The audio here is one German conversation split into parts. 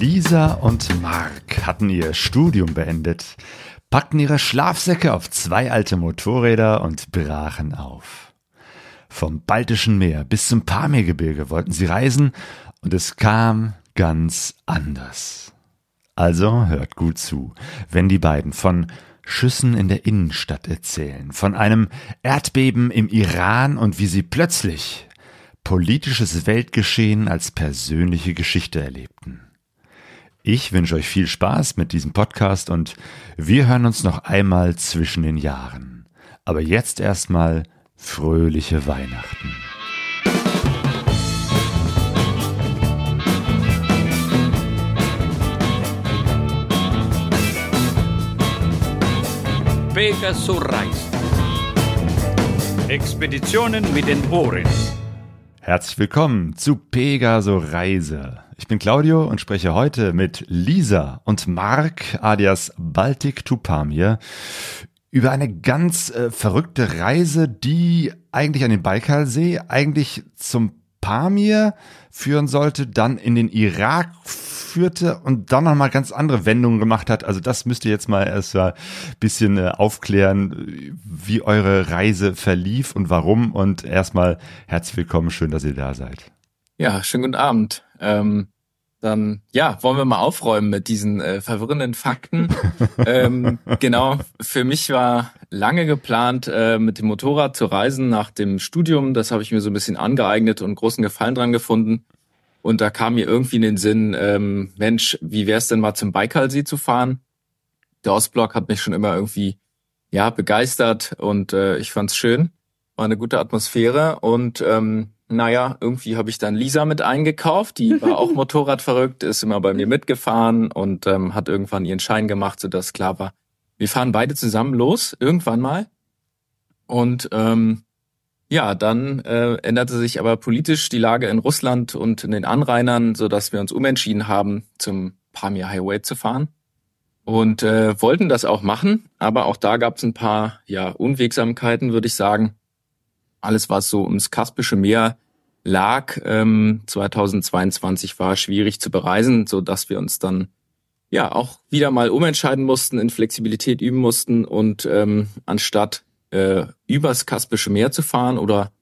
Lisa und Mark hatten ihr Studium beendet, packten ihre Schlafsäcke auf zwei alte Motorräder und brachen auf. Vom Baltischen Meer bis zum Pamirgebirge wollten sie reisen und es kam ganz anders. Also hört gut zu, wenn die beiden von Schüssen in der Innenstadt erzählen, von einem Erdbeben im Iran und wie sie plötzlich politisches Weltgeschehen als persönliche Geschichte erlebten. Ich wünsche euch viel Spaß mit diesem Podcast und wir hören uns noch einmal zwischen den Jahren. Aber jetzt erstmal fröhliche Weihnachten. Pegasus Reise. Expeditionen mit den Ohren. Herzlich willkommen zu Pegaso Reise. Ich bin Claudio und spreche heute mit Lisa und Mark alias Baltic Tupamir über eine ganz äh, verrückte Reise, die eigentlich an den Baikalsee, eigentlich zum Pamir führen sollte, dann in den Irak führte und dann nochmal ganz andere Wendungen gemacht hat. Also das müsst ihr jetzt mal erst mal bisschen äh, aufklären, wie eure Reise verlief und warum. Und erstmal herzlich willkommen, schön, dass ihr da seid. Ja, schönen guten Abend. Ähm, dann ja, wollen wir mal aufräumen mit diesen äh, verwirrenden Fakten. ähm, genau, für mich war lange geplant, äh, mit dem Motorrad zu reisen nach dem Studium. Das habe ich mir so ein bisschen angeeignet und großen Gefallen dran gefunden. Und da kam mir irgendwie in den Sinn, ähm, Mensch, wie wär's denn mal zum Baikalsee zu fahren? Der Ostblock hat mich schon immer irgendwie ja begeistert und äh, ich fand's schön. War eine gute Atmosphäre und ähm, naja, irgendwie habe ich dann Lisa mit eingekauft, die war auch Motorrad verrückt, ist immer bei mir mitgefahren und ähm, hat irgendwann ihren Schein gemacht, sodass klar war, wir fahren beide zusammen los, irgendwann mal. Und ähm, ja, dann äh, änderte sich aber politisch die Lage in Russland und in den Anrainern, sodass wir uns umentschieden haben, zum Pamir Highway zu fahren. Und äh, wollten das auch machen, aber auch da gab es ein paar ja, Unwegsamkeiten, würde ich sagen alles, was so ums Kaspische Meer lag, ähm, 2022 war schwierig zu bereisen, so dass wir uns dann ja auch wieder mal umentscheiden mussten, in Flexibilität üben mussten und ähm, anstatt äh, übers Kaspische Meer zu fahren oder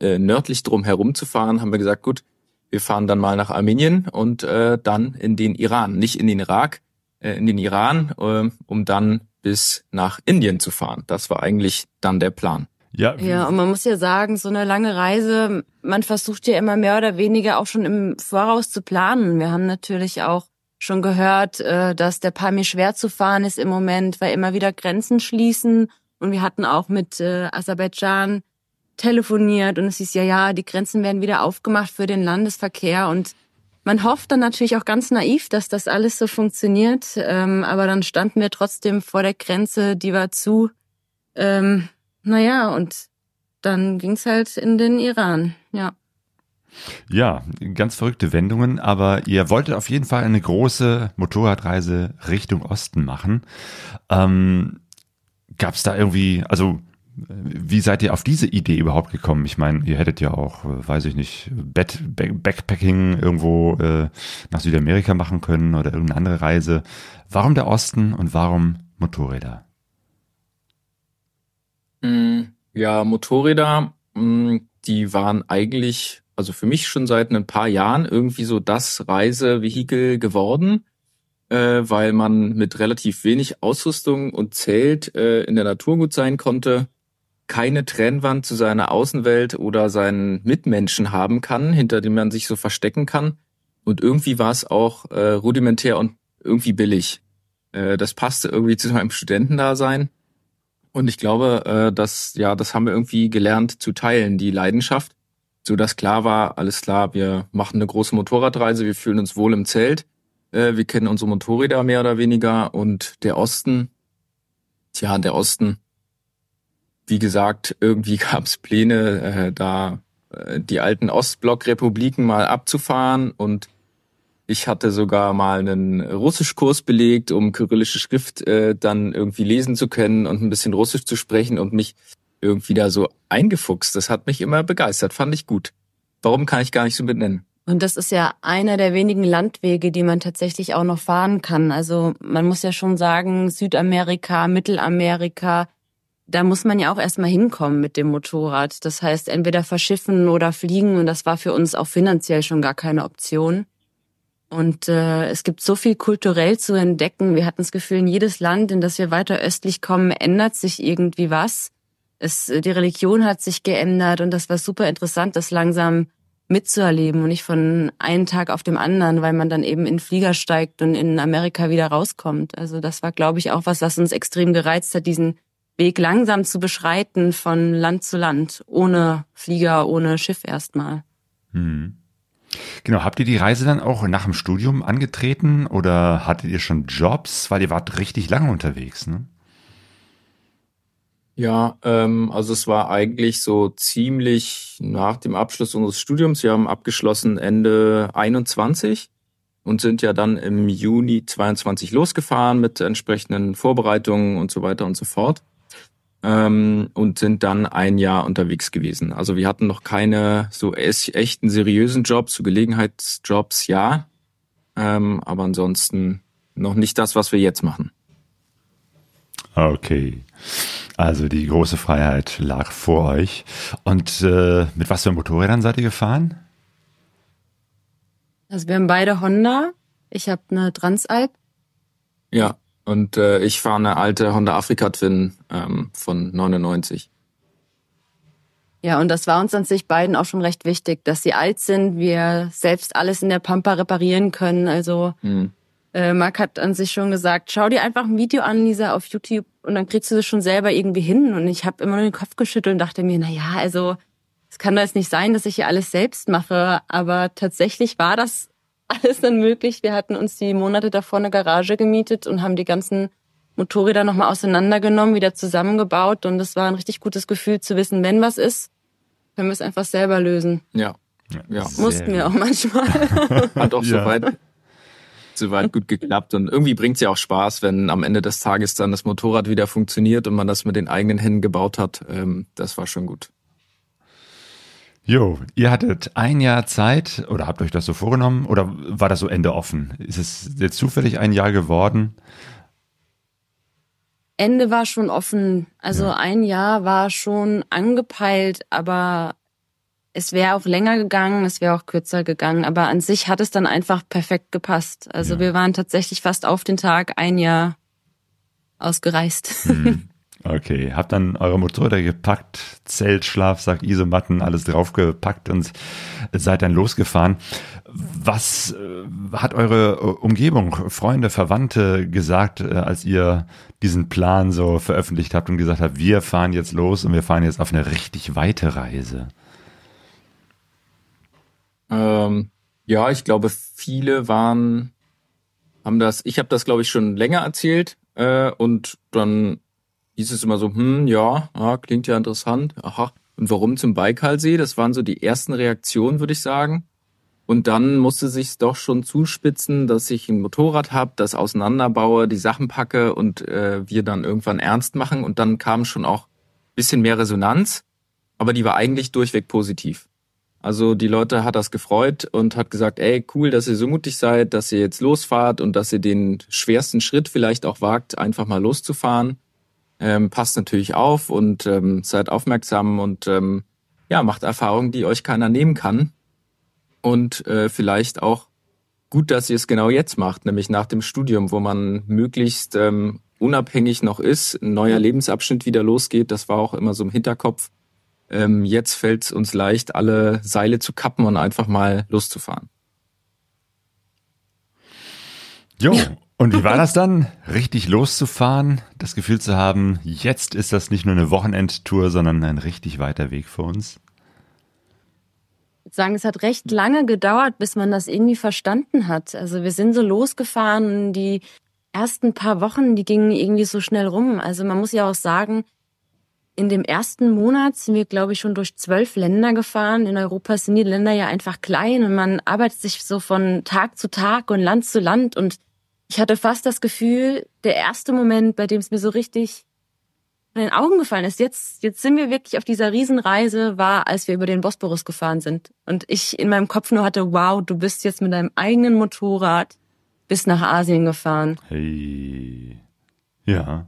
äh, nördlich drum herum zu fahren, haben wir gesagt, gut, wir fahren dann mal nach Armenien und äh, dann in den Iran, nicht in den Irak, äh, in den Iran, äh, um dann bis nach Indien zu fahren. Das war eigentlich dann der Plan. Ja. ja, und man muss ja sagen, so eine lange Reise, man versucht ja immer mehr oder weniger auch schon im Voraus zu planen. Wir haben natürlich auch schon gehört, äh, dass der Pamir schwer zu fahren ist im Moment, weil immer wieder Grenzen schließen. Und wir hatten auch mit äh, Aserbaidschan telefoniert und es hieß ja, ja, die Grenzen werden wieder aufgemacht für den Landesverkehr und man hofft dann natürlich auch ganz naiv, dass das alles so funktioniert. Ähm, aber dann standen wir trotzdem vor der Grenze, die war zu. Ähm, naja, und dann ging's halt in den Iran, ja. Ja, ganz verrückte Wendungen, aber ihr wolltet auf jeden Fall eine große Motorradreise Richtung Osten machen. Ähm, Gab es da irgendwie, also wie seid ihr auf diese Idee überhaupt gekommen? Ich meine, ihr hättet ja auch, weiß ich nicht, Bed Backpacking irgendwo äh, nach Südamerika machen können oder irgendeine andere Reise. Warum der Osten und warum Motorräder? Mm, ja, Motorräder, mm, die waren eigentlich, also für mich schon seit ein paar Jahren irgendwie so das Reisevehikel geworden, äh, weil man mit relativ wenig Ausrüstung und Zelt äh, in der Natur gut sein konnte, keine Trennwand zu seiner Außenwelt oder seinen Mitmenschen haben kann, hinter dem man sich so verstecken kann. Und irgendwie war es auch äh, rudimentär und irgendwie billig. Das passte irgendwie zu meinem Studentendasein. Und ich glaube, äh, dass, ja, das haben wir irgendwie gelernt zu teilen, die Leidenschaft, so dass klar war, alles klar, wir machen eine große Motorradreise, wir fühlen uns wohl im Zelt, äh, wir kennen unsere Motorräder mehr oder weniger. Und der Osten, tja, der Osten, wie gesagt, irgendwie gab es Pläne, äh, da die alten Ostblockrepubliken mal abzufahren und ich hatte sogar mal einen Russischkurs belegt, um kyrillische Schrift äh, dann irgendwie lesen zu können und ein bisschen Russisch zu sprechen und mich irgendwie da so eingefuchst. Das hat mich immer begeistert, fand ich gut. Warum kann ich gar nicht so benennen? Und das ist ja einer der wenigen Landwege, die man tatsächlich auch noch fahren kann. Also man muss ja schon sagen, Südamerika, Mittelamerika, da muss man ja auch erstmal hinkommen mit dem Motorrad. Das heißt, entweder verschiffen oder fliegen und das war für uns auch finanziell schon gar keine Option. Und äh, es gibt so viel kulturell zu entdecken. Wir hatten das Gefühl, in jedes Land, in das wir weiter östlich kommen, ändert sich irgendwie was. Es, die Religion hat sich geändert und das war super interessant, das langsam mitzuerleben und nicht von einem Tag auf dem anderen, weil man dann eben in Flieger steigt und in Amerika wieder rauskommt. Also das war, glaube ich, auch was, was uns extrem gereizt hat, diesen Weg langsam zu beschreiten von Land zu Land, ohne Flieger, ohne Schiff erstmal. Hm. Genau, habt ihr die Reise dann auch nach dem Studium angetreten oder hattet ihr schon Jobs? Weil ihr wart richtig lange unterwegs, ne? Ja, ähm, also es war eigentlich so ziemlich nach dem Abschluss unseres Studiums. Wir haben abgeschlossen Ende 21 und sind ja dann im Juni 22 losgefahren mit entsprechenden Vorbereitungen und so weiter und so fort. Ähm, und sind dann ein Jahr unterwegs gewesen. Also wir hatten noch keine so echten seriösen Jobs, so Gelegenheitsjobs, ja. Ähm, aber ansonsten noch nicht das, was wir jetzt machen. Okay. Also die große Freiheit lag vor euch. Und äh, mit was für Motorrädern seid ihr gefahren? Also wir haben beide Honda. Ich habe eine Transalp. Ja, und äh, ich fahre eine alte Honda Africa Twin ähm, von 99. Ja, und das war uns an sich beiden auch schon recht wichtig, dass sie alt sind, wir selbst alles in der Pampa reparieren können. Also hm. äh, Marc hat an sich schon gesagt, schau dir einfach ein Video an, Lisa, auf YouTube und dann kriegst du das schon selber irgendwie hin. Und ich habe immer nur den Kopf geschüttelt und dachte mir, na ja, also es kann doch jetzt nicht sein, dass ich hier alles selbst mache. Aber tatsächlich war das alles dann möglich. Wir hatten uns die Monate davor eine Garage gemietet und haben die ganzen Motorräder nochmal auseinandergenommen, wieder zusammengebaut. Und es war ein richtig gutes Gefühl zu wissen, wenn was ist, können wir es einfach selber lösen. Ja. ja. Mussten wir auch manchmal. Hat auch ja. soweit soweit gut geklappt. Und irgendwie bringt's ja auch Spaß, wenn am Ende des Tages dann das Motorrad wieder funktioniert und man das mit den eigenen Händen gebaut hat. Ähm, das war schon gut. Jo, ihr hattet ein Jahr Zeit oder habt euch das so vorgenommen oder war das so Ende offen? Ist es jetzt zufällig ein Jahr geworden? Ende war schon offen. Also ja. ein Jahr war schon angepeilt, aber es wäre auch länger gegangen, es wäre auch kürzer gegangen, aber an sich hat es dann einfach perfekt gepasst. Also ja. wir waren tatsächlich fast auf den Tag ein Jahr ausgereist. Mhm. Okay, habt dann eure Motorräder gepackt, Zelt, Schlafsack, Isomatten, alles draufgepackt und seid dann losgefahren. Was äh, hat eure Umgebung, Freunde, Verwandte gesagt, äh, als ihr diesen Plan so veröffentlicht habt und gesagt habt, wir fahren jetzt los und wir fahren jetzt auf eine richtig weite Reise? Ähm, ja, ich glaube, viele waren, haben das, ich habe das, glaube ich, schon länger erzählt äh, und dann hieß es immer so, hm, ja, ja, klingt ja interessant, aha. Und warum zum Baikalsee? Das waren so die ersten Reaktionen, würde ich sagen. Und dann musste sich's doch schon zuspitzen, dass ich ein Motorrad habe, das auseinanderbaue, die Sachen packe und äh, wir dann irgendwann ernst machen. Und dann kam schon auch bisschen mehr Resonanz, aber die war eigentlich durchweg positiv. Also die Leute hat das gefreut und hat gesagt, ey, cool, dass ihr so mutig seid, dass ihr jetzt losfahrt und dass ihr den schwersten Schritt vielleicht auch wagt, einfach mal loszufahren. Ähm, passt natürlich auf und ähm, seid aufmerksam und ähm, ja, macht Erfahrungen, die euch keiner nehmen kann. Und äh, vielleicht auch gut, dass ihr es genau jetzt macht, nämlich nach dem Studium, wo man möglichst ähm, unabhängig noch ist, ein neuer Lebensabschnitt wieder losgeht. Das war auch immer so im Hinterkopf ähm, jetzt fällt es uns leicht, alle Seile zu kappen und einfach mal loszufahren. Jo, und wie war das dann, richtig loszufahren, das Gefühl zu haben, jetzt ist das nicht nur eine Wochenendtour, sondern ein richtig weiter Weg für uns? Ich würde sagen, es hat recht lange gedauert, bis man das irgendwie verstanden hat. Also wir sind so losgefahren, die ersten paar Wochen, die gingen irgendwie so schnell rum. Also man muss ja auch sagen, in dem ersten Monat sind wir, glaube ich, schon durch zwölf Länder gefahren. In Europa sind die Länder ja einfach klein und man arbeitet sich so von Tag zu Tag und Land zu Land. Und ich hatte fast das Gefühl, der erste Moment, bei dem es mir so richtig von den Augen gefallen ist. Jetzt, jetzt sind wir wirklich auf dieser Riesenreise, war, als wir über den Bosporus gefahren sind. Und ich in meinem Kopf nur hatte, wow, du bist jetzt mit deinem eigenen Motorrad bis nach Asien gefahren. Hey. Ja.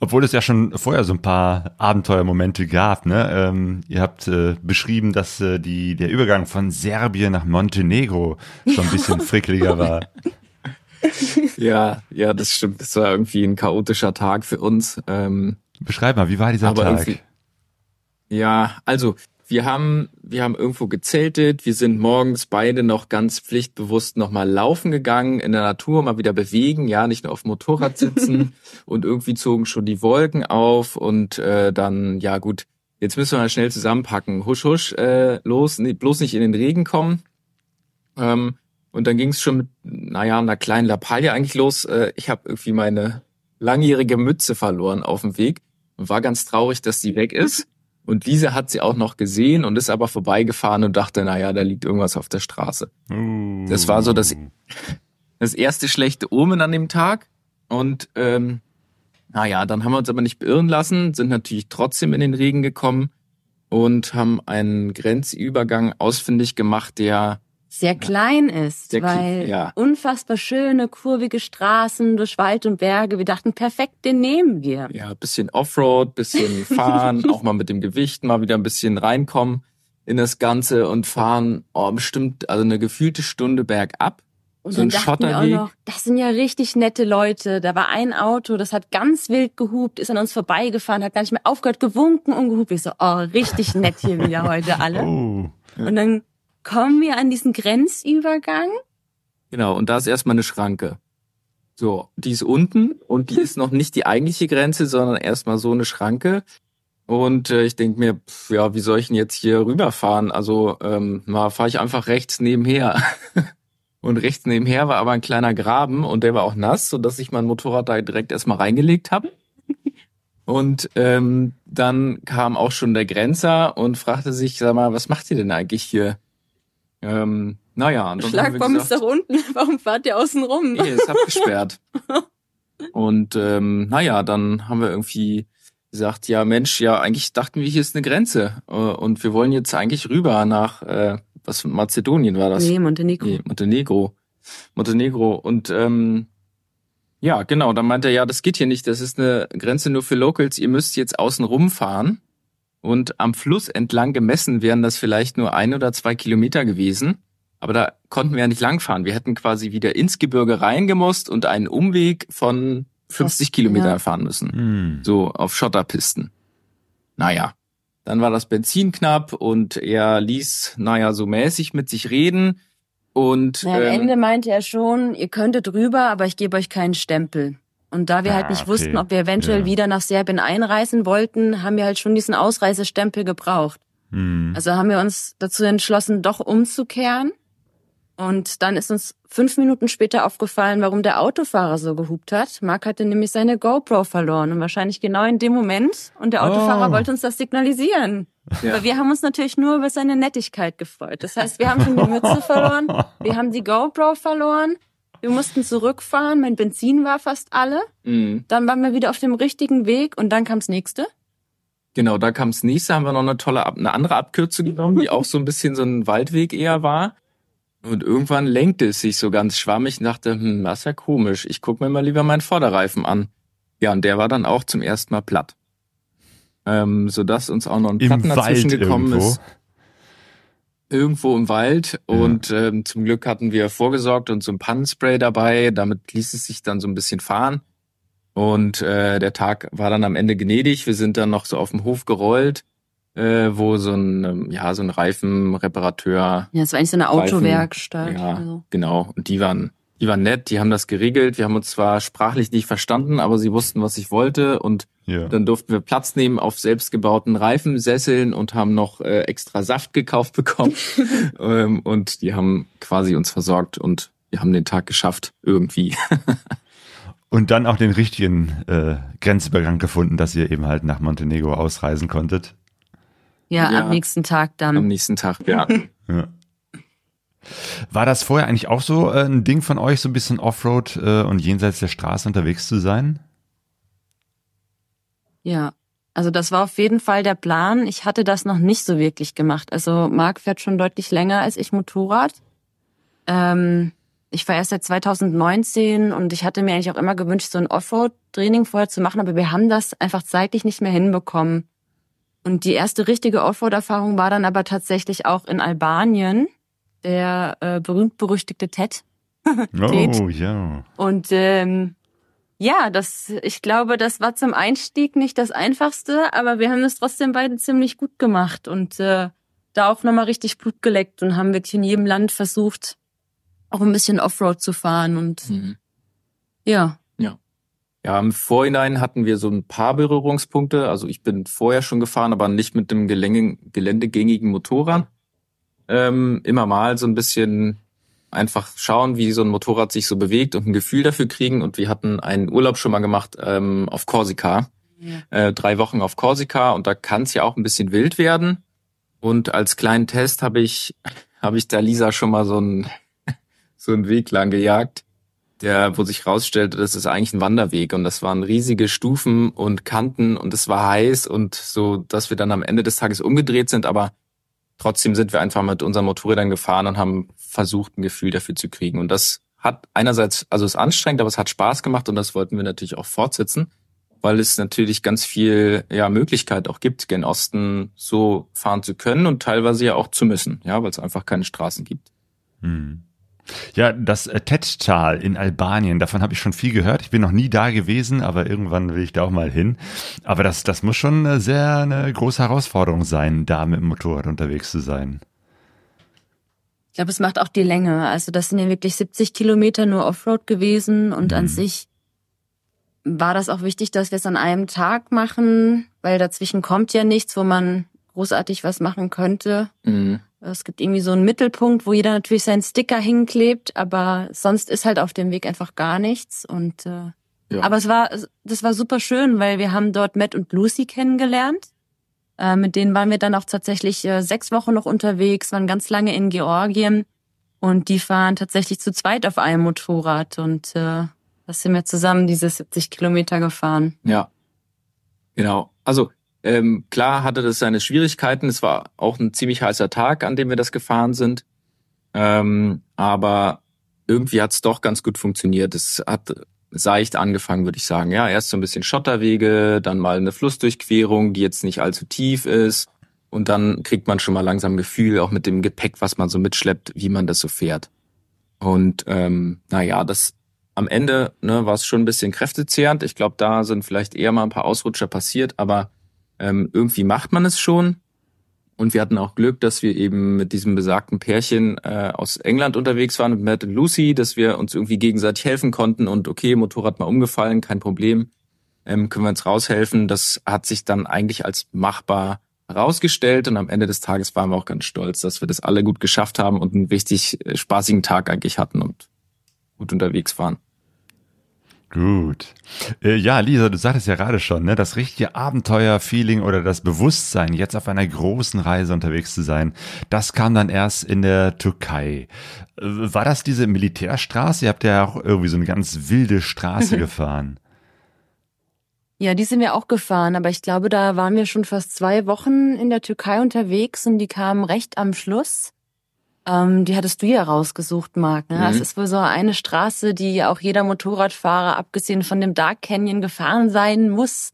Obwohl es ja schon vorher so ein paar Abenteuermomente gab, ne? Ähm, ihr habt äh, beschrieben, dass äh, die, der Übergang von Serbien nach Montenegro schon ein bisschen frickeliger war. Ja, ja, das stimmt. Das war irgendwie ein chaotischer Tag für uns. Ähm, Beschreib mal, wie war dieser Tag? ja, also wir haben, wir haben irgendwo gezeltet. Wir sind morgens beide noch ganz pflichtbewusst nochmal laufen gegangen, in der Natur mal wieder bewegen, ja, nicht nur auf dem Motorrad sitzen. und irgendwie zogen schon die Wolken auf und äh, dann, ja gut, jetzt müssen wir mal schnell zusammenpacken. Husch, husch, äh, los, nee, bloß nicht in den Regen kommen. Ähm, und dann ging es schon mit, naja, einer kleinen Lappalie eigentlich los. Äh, ich habe irgendwie meine langjährige Mütze verloren auf dem Weg und war ganz traurig, dass die weg ist. Und Lisa hat sie auch noch gesehen und ist aber vorbeigefahren und dachte, naja, da liegt irgendwas auf der Straße. Uh. Das war so das, das erste schlechte Omen an dem Tag. Und ähm, naja, dann haben wir uns aber nicht beirren lassen, sind natürlich trotzdem in den Regen gekommen und haben einen Grenzübergang ausfindig gemacht, der Sehr klein ist, Sehr weil ja. unfassbar schöne, kurvige Straßen durch Wald und Berge. Wir dachten, perfekt, den nehmen wir. ja, bisschen Offroad, bisschen fahren, auch mal mit dem Gewicht mal wieder ein bisschen reinkommen in das Ganze und fahren, oh, bestimmt, also eine gefühlte Stunde bergab. Und So dann ein dachten wir auch Schotterweg. noch, das sind ja richtig nette Leute. Da war ein Auto, das hat ganz wild gehupt, ist an uns vorbeigefahren, hat gar nicht mehr aufgehört, gewunken und gehupt. Ich so, oh, richtig nett hier wieder heute alle. Oh. Und dann kommen wir an diesen Grenzübergang. Genau, und da ist erstmal eine Schranke. So, die ist unten und die ist noch nicht die eigentliche Grenze, sondern erstmal so eine Schranke. Und äh, ich denk mir, pf, ja, wie soll ich denn jetzt hier rüberfahren? Also, ähm, mal fahre ich einfach rechts nebenher. und rechts nebenher war aber ein kleiner Graben und der war auch nass, sodass ich mein Motorrad da direkt erstmal reingelegt habe. Und ähm, dann kam auch schon der Grenzer und fragte sich, sag mal, was macht ihr denn eigentlich hier? Ähm, naja, gesagt, ist da unten. Warum fahrt ihr außen rum? Nee, ist abgesperrt. Und ähm, naja, dann haben wir irgendwie gesagt, ja Mensch, ja eigentlich dachten wir, hier ist eine Grenze äh, und wir wollen jetzt eigentlich rüber nach äh, was Mazedonien war das? Nee, Montenegro. Nee, Montenegro. Montenegro. Und ähm, ja, genau, dann meinte er, ja, das geht hier nicht, das ist eine Grenze nur für Locals, ihr müsst jetzt außen rumfahren. Und am Fluss entlang gemessen wären das vielleicht nur ein oder zwei Kilometer gewesen. Aber da konnten wir ja nicht langfahren. Wir hätten quasi wieder ins Gebirge reingemusst und einen Umweg von 50 Das- Kilometer ja. fahren müssen Hm. so auf Schotterpisten. Naja, dann war das Benzin knapp und er ließ, naja, so mäßig mit sich reden. Und Na, am ähm, Ende meinte er schon, ihr könntet rüber, aber ich gebe euch keinen Stempel. Und da wir Ah, halt nicht okay. wussten, ob wir eventuell Ja. wieder nach Serbien einreisen wollten, haben wir halt schon diesen Ausreisestempel gebraucht. Hm. Also haben wir uns dazu entschlossen, doch umzukehren. Und dann ist uns fünf Minuten später aufgefallen, warum der Autofahrer so gehupt hat. Mark hatte nämlich seine GoPro verloren und wahrscheinlich genau in dem Moment. Und der Autofahrer Oh. wollte uns das signalisieren. Ja. Aber wir haben uns natürlich nur über seine Nettigkeit gefreut. Das heißt, wir haben schon die Mütze verloren, wir haben die GoPro verloren, wir mussten zurückfahren, mein Benzin war fast alle. mh, Dann waren wir wieder auf dem richtigen Weg und dann kam's nächste. genau, da kam das nächste, haben wir noch eine tolle, Ab eine andere Abkürzung genommen, die auch so ein bisschen so ein Waldweg eher war. Und irgendwann lenkte es sich so ganz schwammig und dachte, hm, das ist ja komisch. Ich guck mir mal lieber meinen Vorderreifen an. Ja, und der war dann auch zum ersten Mal platt. Ähm, sodass uns auch noch ein Platten dazwischen gekommen irgendwo. ist. Irgendwo im Wald Ja. und ähm, zum Glück hatten wir vorgesorgt und so ein Pannenspray dabei. Damit ließ es sich dann so ein bisschen fahren. Und äh, der Tag war dann am Ende gnädig. Wir sind dann noch so auf dem Hof gerollt, äh, wo so ein ähm, ja so ein Reifenreparateur, Ja, es war eigentlich so eine Reifen, Autowerkstatt. ja Also. genau. Und die waren die waren nett. Die haben das geregelt. Wir haben uns zwar sprachlich nicht verstanden, aber sie wussten, was ich wollte und Ja. dann durften wir Platz nehmen auf selbstgebauten Reifensesseln und haben noch äh, extra Saft gekauft bekommen. ähm, und die haben quasi uns versorgt und wir haben den Tag geschafft, irgendwie. Und dann auch den richtigen äh, Grenzübergang gefunden, dass ihr eben halt nach Montenegro ausreisen konntet. Ja, Ja. am nächsten Tag Am dann. nächsten Tag, ja. Ja. War das vorher eigentlich auch so äh, ein Ding von euch, so ein bisschen Offroad äh, und jenseits der Straße unterwegs zu sein? Ja, also das war auf jeden Fall der Plan. Ich hatte das noch nicht so wirklich gemacht. Also Marc fährt schon deutlich länger als ich Motorrad. Ähm, ich war erst seit 2019 und ich hatte mir eigentlich auch immer gewünscht, so ein Offroad-Training vorher zu machen, aber wir haben das einfach zeitlich nicht mehr hinbekommen. Und die erste richtige Offroad-Erfahrung war dann aber tatsächlich auch in Albanien, der äh, berühmt-berüchtigte TED. oh, ja. Und ähm, ja, das, ich glaube, das war zum Einstieg nicht das Einfachste, aber wir haben es trotzdem beide ziemlich gut gemacht und äh, da auch nochmal richtig Blut geleckt und haben wirklich in jedem Land versucht, auch ein bisschen Offroad zu fahren und Mhm. ja. Ja. Ja, im Vorhinein hatten wir so ein paar Berührungspunkte. Also ich bin vorher schon gefahren, aber nicht mit dem geländegängigen Motorrad. Ähm, immer mal so ein bisschen einfach schauen, wie so ein Motorrad sich so bewegt und ein Gefühl dafür kriegen. Und wir hatten einen Urlaub schon mal gemacht ähm, auf Korsika. Äh, drei Wochen auf Korsika und da kann es ja auch ein bisschen wild werden. Und als kleinen Test habe ich, habe ich da Lisa schon mal so einen, so einen Weg lang gejagt der, wo sich rausstellte, das ist eigentlich ein Wanderweg und das waren riesige Stufen und Kanten und es war heiß und so, dass wir dann am Ende des Tages umgedreht sind, aber trotzdem sind wir einfach mit unseren Motorrädern gefahren und haben versucht, ein Gefühl dafür zu kriegen. Und das hat einerseits, also es ist anstrengend, aber es hat Spaß gemacht und das wollten wir natürlich auch fortsetzen, weil es natürlich ganz viel ja, Möglichkeit auch gibt, gen Osten so fahren zu können und teilweise ja auch zu müssen, ja, weil es einfach keine Straßen gibt. Hm. Ja, das äh, Tet-Tal in Albanien, davon habe ich schon viel gehört. Ich bin noch nie da gewesen, aber irgendwann will ich da auch mal hin. Aber das, das muss schon eine sehr eine große Herausforderung sein, da mit dem Motorrad unterwegs zu sein. Ich glaube, es macht auch die Länge. Also das sind ja wirklich 70 Kilometer nur Offroad gewesen und Mhm. an sich war das auch wichtig, dass wir es an einem Tag machen, weil dazwischen kommt ja nichts, wo man großartig was machen könnte. Mhm. Es gibt irgendwie so einen Mittelpunkt, wo jeder natürlich seinen Sticker hinklebt, aber sonst ist halt auf dem Weg einfach gar nichts. Und äh, Ja. aber es war, das war super schön, weil wir haben dort Matt und Lucy kennengelernt. Äh, mit denen waren wir dann auch tatsächlich äh, sechs Wochen noch unterwegs, waren ganz lange in Georgien und die fahren tatsächlich zu zweit auf einem Motorrad und äh, da sind wir zusammen diese 70 Kilometer gefahren. Ja, genau. Also ähm, klar hatte das seine Schwierigkeiten. Es war auch ein ziemlich heißer Tag, an dem wir das gefahren sind. Ähm, aber irgendwie hat es doch ganz gut funktioniert. Es hat seicht angefangen, würde ich sagen. Ja, erst so ein bisschen Schotterwege, dann mal eine Flussdurchquerung, die jetzt nicht allzu tief ist. Und dann kriegt man schon mal langsam Gefühl, auch mit dem Gepäck, was man so mitschleppt, wie man das so fährt. Und ähm, naja, das am Ende ne, war es schon ein bisschen kräftezehrend. Ich glaube, da sind vielleicht eher mal ein paar Ausrutscher passiert, aber ähm, irgendwie macht man es schon. Und wir hatten auch Glück, dass wir eben mit diesem besagten Pärchen äh, aus England unterwegs waren, mit Matt und Lucy, dass wir uns irgendwie gegenseitig helfen konnten und okay, Motorrad mal umgefallen, kein Problem, ähm, können wir uns raushelfen. Das hat sich dann eigentlich als machbar herausgestellt und am Ende des Tages waren wir auch ganz stolz, dass wir das alle gut geschafft haben und einen richtig äh, spaßigen Tag eigentlich hatten und gut unterwegs waren. Gut. Äh, ja, Lisa, du sagtest ja gerade schon, ne, das richtige Abenteuer-Feeling oder das Bewusstsein, jetzt auf einer großen Reise unterwegs zu sein, das kam dann erst in der Türkei. Äh, War das diese Militärstraße? Ihr habt ja auch irgendwie so eine ganz wilde Straße gefahren. Ja, die sind wir auch gefahren, aber ich glaube, da waren wir schon fast zwei Wochen in der Türkei unterwegs und die kamen recht am Schluss. Ähm, die hattest du ja rausgesucht, Marc. Ne? Mhm. Das ist wohl so eine Straße, die auch jeder Motorradfahrer, abgesehen von dem Dark Canyon, gefahren sein muss.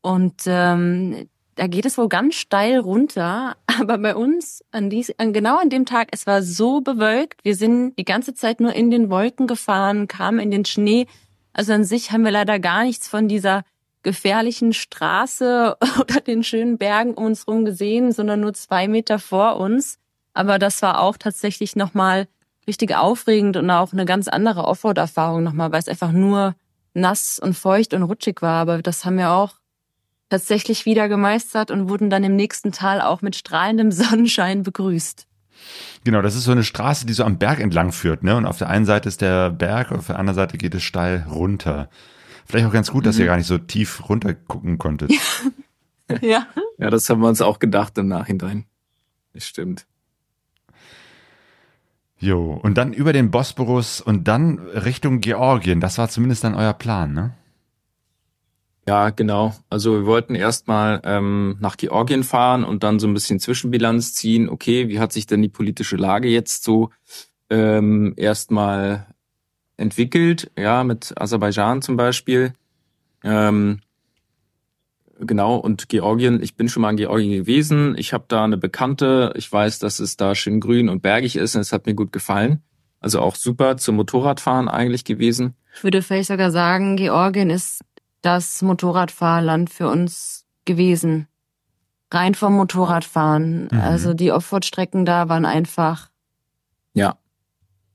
Und ähm, da geht es wohl ganz steil runter. Aber bei uns, an dies, an, genau an dem Tag, es war so bewölkt. Wir sind die ganze Zeit nur in den Wolken gefahren, kamen in den Schnee. Also an sich haben wir leider gar nichts von dieser gefährlichen Straße oder den schönen Bergen um uns rum gesehen, sondern nur zwei Meter vor uns. Aber das war auch tatsächlich nochmal richtig aufregend und auch eine ganz andere Offroad-Erfahrung nochmal, weil es einfach nur nass und feucht und rutschig war. Aber das haben wir auch tatsächlich wieder gemeistert und wurden dann im nächsten Tal auch mit strahlendem Sonnenschein begrüßt. Genau, das ist so eine Straße, die so am Berg entlang führt, ne? Und auf der einen Seite ist der Berg, auf der anderen Seite geht es steil runter. Vielleicht auch ganz gut, dass ihr gar nicht so tief runter gucken konntet. Ja. Ja, das haben wir uns auch gedacht im Nachhinein. Das stimmt. Jo, und dann über den Bosporus und dann Richtung Georgien. Das war zumindest dann euer Plan, ne? Ja, genau. Also wir wollten erstmal ähm, nach Georgien fahren und dann so ein bisschen Zwischenbilanz ziehen. Okay, wie hat sich denn die politische Lage jetzt so ähm, erstmal entwickelt? Ja, mit Aserbaidschan zum Beispiel. Ähm, genau, und Georgien, ich bin schon mal in Georgien gewesen. Ich habe da eine Bekannte. Ich weiß, dass es da schön grün und bergig ist und es hat mir gut gefallen. Also auch super zum Motorradfahren eigentlich gewesen. Ich würde vielleicht sogar sagen, Georgien ist das Motorradfahrland für uns gewesen. Rein vom Motorradfahren. Mhm. Also die Offroad-Strecken da waren einfach Ja,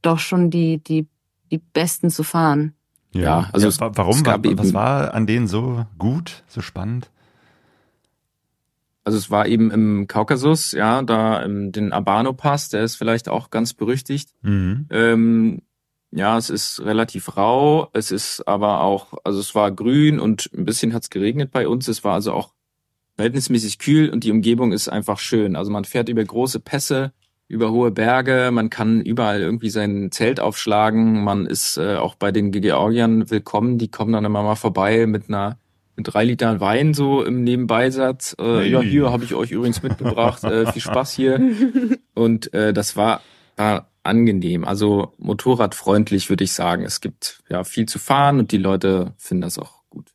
doch schon die, die, die besten zu fahren. Ja, also es- wa- warum? es gab Wa- was eben- war an denen so gut, so spannend? Also es war eben im Kaukasus, ja, da im, den Abano-Pass, der ist vielleicht auch ganz berüchtigt. Mhm. Ähm, ja, es ist relativ rau, es ist aber auch, also es war grün und ein bisschen hat's geregnet bei uns. Es war also auch verhältnismäßig kühl und die Umgebung ist einfach schön. Also man fährt über große Pässe, über hohe Berge, man kann überall irgendwie sein Zelt aufschlagen. Man ist äh, auch bei den Georgiern willkommen, die kommen dann immer mal vorbei mit einer mit drei Litern Wein so im Nebenbeisatz. Äh, Hey. Ja, hier habe ich euch übrigens mitgebracht. äh, viel Spaß hier. Und äh, das war, war angenehm, also motorradfreundlich würde ich sagen. Es gibt ja viel zu fahren und die Leute finden das auch gut.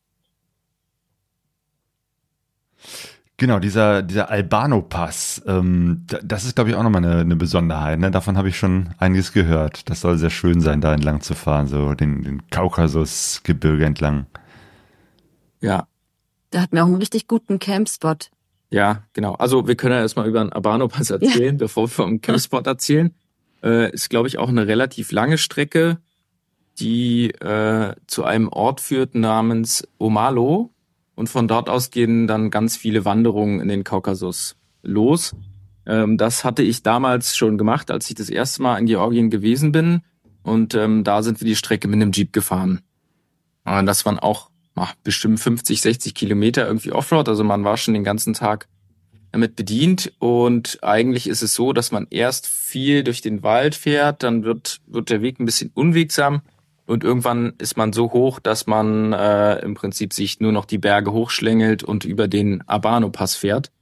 Genau, dieser, dieser Albano-Pass, ähm, da- das ist, glaube ich, auch nochmal eine, eine Besonderheit. Ne? Davon habe ich schon einiges gehört. Das soll sehr schön sein, da entlang zu fahren, so den, den Kaukasusgebirge entlang. Ja, Da hatten wir auch einen richtig guten Campspot. ja, genau. Also wir können ja erstmal über den Abano-Pass erzählen, bevor wir vom Campspot erzählen. Äh, ist, glaube ich, auch eine relativ lange Strecke, die äh, zu einem Ort führt namens Omalo. Und von dort aus gehen dann ganz viele Wanderungen in den Kaukasus los. Ähm, das hatte ich damals schon gemacht, als ich das erste Mal in Georgien gewesen bin. Und ähm, da sind wir die Strecke mit einem Jeep gefahren. Und das waren auch ach, bestimmt 50, 60 Kilometer irgendwie Offroad. Also man war schon den ganzen Tag damit bedient. Und eigentlich ist es so, dass man erst viel durch den Wald fährt, dann wird, wird der Weg ein bisschen unwegsam. Und irgendwann ist man so hoch, dass man äh, im Prinzip sich nur noch die Berge hochschlängelt und über den Abano-Pass fährt,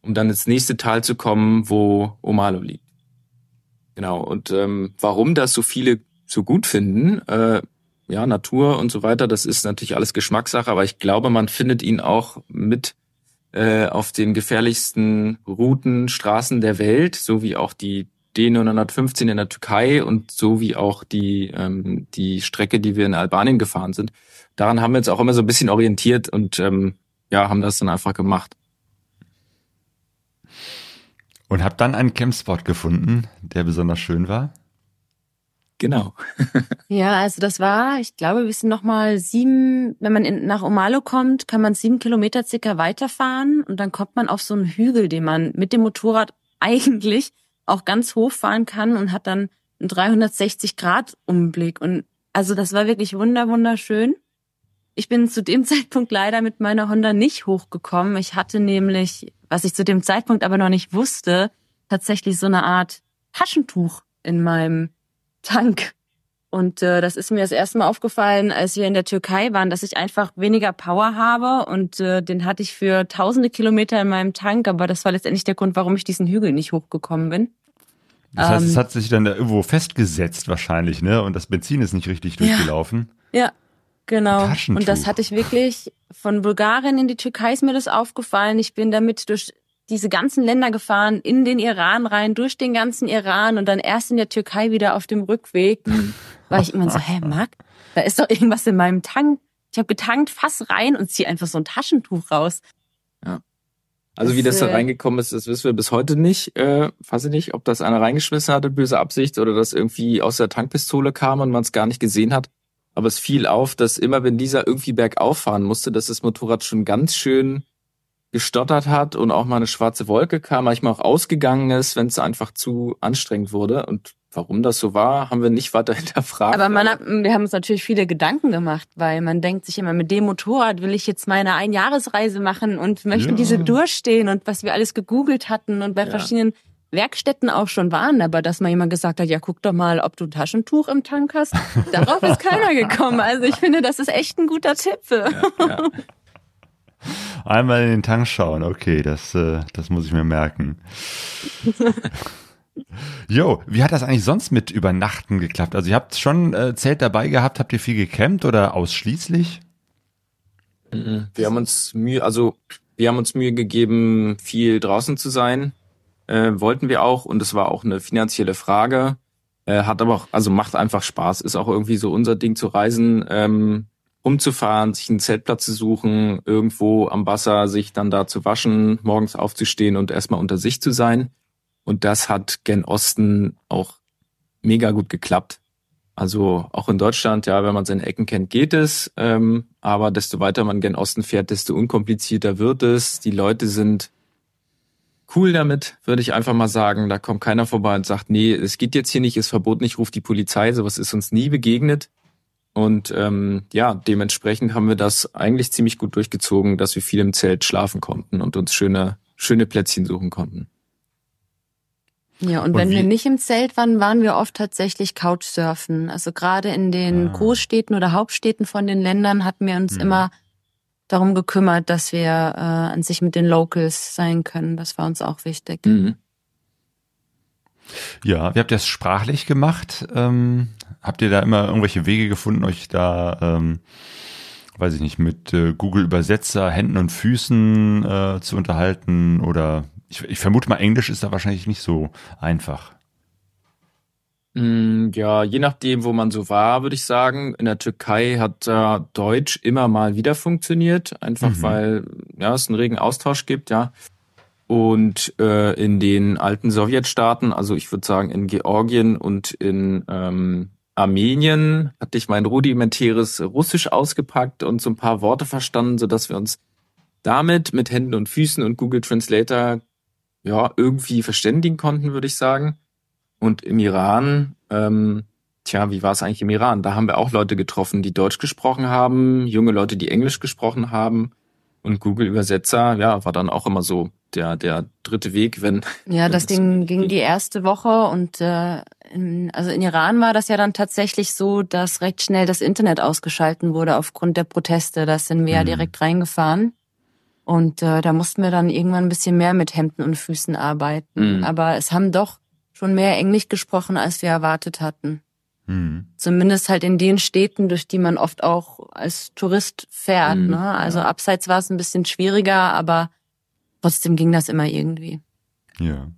um dann ins nächste Tal zu kommen, wo Omalo liegt. Genau. Und ähm, warum das so viele so gut finden, äh, ja, Natur und so weiter, das ist natürlich alles Geschmackssache, aber ich glaube, man findet ihn auch mit äh, auf den gefährlichsten Routen, Straßen der Welt, so wie auch die D915 in der Türkei und so wie auch die, ähm, die Strecke, die wir in Albanien gefahren sind. Daran haben wir uns auch immer so ein bisschen orientiert und ähm, ja, haben das dann einfach gemacht. Und habe dann einen Campspot gefunden, der besonders schön war. Genau. Ja, also das war, ich glaube, wir sind noch mal sieben, wenn man in, nach Omalo kommt, kann man sieben Kilometer circa weiterfahren und dann kommt man auf so einen Hügel, den man mit dem Motorrad eigentlich auch ganz hoch fahren kann und hat dann einen 360 Grad Umblick und also das war wirklich wunder wunderschön. Ich bin zu dem Zeitpunkt leider mit meiner Honda nicht hochgekommen. Ich hatte nämlich, was ich zu dem Zeitpunkt aber noch nicht wusste, tatsächlich so eine Art Taschentuch in meinem Tank. Und äh, das ist mir das erste Mal aufgefallen, als wir in der Türkei waren, dass ich einfach weniger Power habe und äh, den hatte ich für tausende Kilometer in meinem Tank, aber das war letztendlich der Grund, warum ich diesen Hügel nicht hochgekommen bin. Das heißt, Ähm. es hat sich dann da irgendwo festgesetzt wahrscheinlich, ne? Und das Benzin ist nicht richtig Ja. durchgelaufen. Ja, genau. Taschentuch. Und das hatte ich wirklich von Bulgarien in die Türkei ist mir das aufgefallen. Ich bin damit durch diese ganzen Länder gefahren, in den Iran rein, durch den ganzen Iran und dann erst in der Türkei wieder auf dem Rückweg. War ich immer so, hä, Marc, da ist doch irgendwas in meinem Tank. Ich habe getankt, fass rein und zieh einfach so ein Taschentuch raus. Also wie das da Das, äh, reingekommen ist, das wissen wir bis heute nicht. Äh, weiß ich nicht, ob das einer reingeschmissen hatte, böse Absicht, oder das irgendwie aus der Tankpistole kam und man es gar nicht gesehen hat. Aber es fiel auf, dass immer wenn dieser irgendwie bergauf fahren musste, dass das Motorrad schon ganz schön gestottert hat und auch mal eine schwarze Wolke kam, manchmal auch ausgegangen ist, wenn es einfach zu anstrengend wurde. Und warum das so war, haben wir nicht weiter hinterfragt. Aber man hat, wir haben uns natürlich viele Gedanken gemacht, weil man denkt sich immer, mit dem Motorrad will ich jetzt meine Einjahresreise machen und möchte Ja. diese durchstehen und was wir alles gegoogelt hatten und bei Ja. verschiedenen Werkstätten auch schon waren, aber dass mal jemand gesagt hat, ja, guck doch mal, ob du ein Taschentuch im Tank hast. Darauf ist keiner gekommen. Also ich finde, das ist echt ein guter Tipp. ja, ja. Einmal in den Tank schauen, okay, das, äh, das muss ich mir merken. Jo, wie hat das eigentlich sonst mit Übernachten geklappt? Also ihr habt schon äh, Zelt dabei gehabt, habt ihr viel gecampt oder ausschließlich? Mhm. Wir haben uns Mühe, also wir haben uns Mühe gegeben, viel draußen zu sein. Äh, wollten wir auch und es war auch eine finanzielle Frage. Äh, hat aber auch, also macht einfach Spaß. Ist auch irgendwie so unser Ding zu reisen, ähm, umzufahren, sich einen Zeltplatz zu suchen, irgendwo am Wasser sich dann da zu waschen, morgens aufzustehen und erstmal unter sich zu sein. Und das hat gen Osten auch mega gut geklappt. Also auch in Deutschland, ja, wenn man seine Ecken kennt, geht es. Ähm, aber desto weiter man gen Osten fährt, desto unkomplizierter wird es. Die Leute sind cool damit, würde ich einfach mal sagen. Da kommt keiner vorbei und sagt, nee, es geht jetzt hier nicht, ist verboten, ich rufe die Polizei. Sowas ist uns nie begegnet. Und ähm, ja, dementsprechend haben wir das eigentlich ziemlich gut durchgezogen, dass wir viel im Zelt schlafen konnten und uns schöne, schöne Plätzchen suchen konnten. Ja, und, und wenn wir nicht im Zelt waren, waren wir oft tatsächlich Couchsurfen. Also gerade in den ah. Großstädten oder Hauptstädten von den Ländern hatten wir uns mhm. immer darum gekümmert, dass wir äh, an sich mit den Locals sein können. Das war uns auch wichtig. Mhm. Ja, wie habt ihr das sprachlich gemacht? Ähm, habt ihr da immer irgendwelche Wege gefunden, euch da, ähm, weiß ich nicht, mit äh, Google Übersetzer, Händen und Füßen äh, zu unterhalten oder ich, ich vermute mal, Englisch ist da wahrscheinlich nicht so einfach. Mm, ja, je nachdem, wo man so war, würde ich sagen. In der Türkei hat äh, Deutsch immer mal wieder funktioniert, einfach mhm. weil ja es einen regen Austausch gibt, ja. Und äh, in den alten Sowjetstaaten, also ich würde sagen in Georgien und in ähm, Armenien, hatte ich mein rudimentäres Russisch ausgepackt und so ein paar Worte verstanden, so dass wir uns damit mit Händen und Füßen und Google Translator ja, irgendwie verständigen konnten, würde ich sagen. Und im Iran, ähm, tja, wie war es eigentlich im Iran? Da haben wir auch Leute getroffen, die Deutsch gesprochen haben, junge Leute, die Englisch gesprochen haben. Und Google-Übersetzer, ja, war dann auch immer so der, der dritte Weg, wenn. Ja, wenn das Ding ging die erste Woche und äh, in, also in Iran war das ja dann tatsächlich so, dass recht schnell das Internet ausgeschalten wurde aufgrund der Proteste. Da sind wir mhm. ja direkt reingefahren. Und äh, da mussten wir dann irgendwann ein bisschen mehr mit Hemden und Füßen arbeiten. Mhm. Aber es haben doch schon mehr Englisch gesprochen, als wir erwartet hatten. Mhm. Zumindest halt in den Städten, durch die man oft auch als Tourist fährt. Mhm. Ne? Also ja. abseits war es ein bisschen schwieriger, aber trotzdem ging das immer irgendwie. Ja.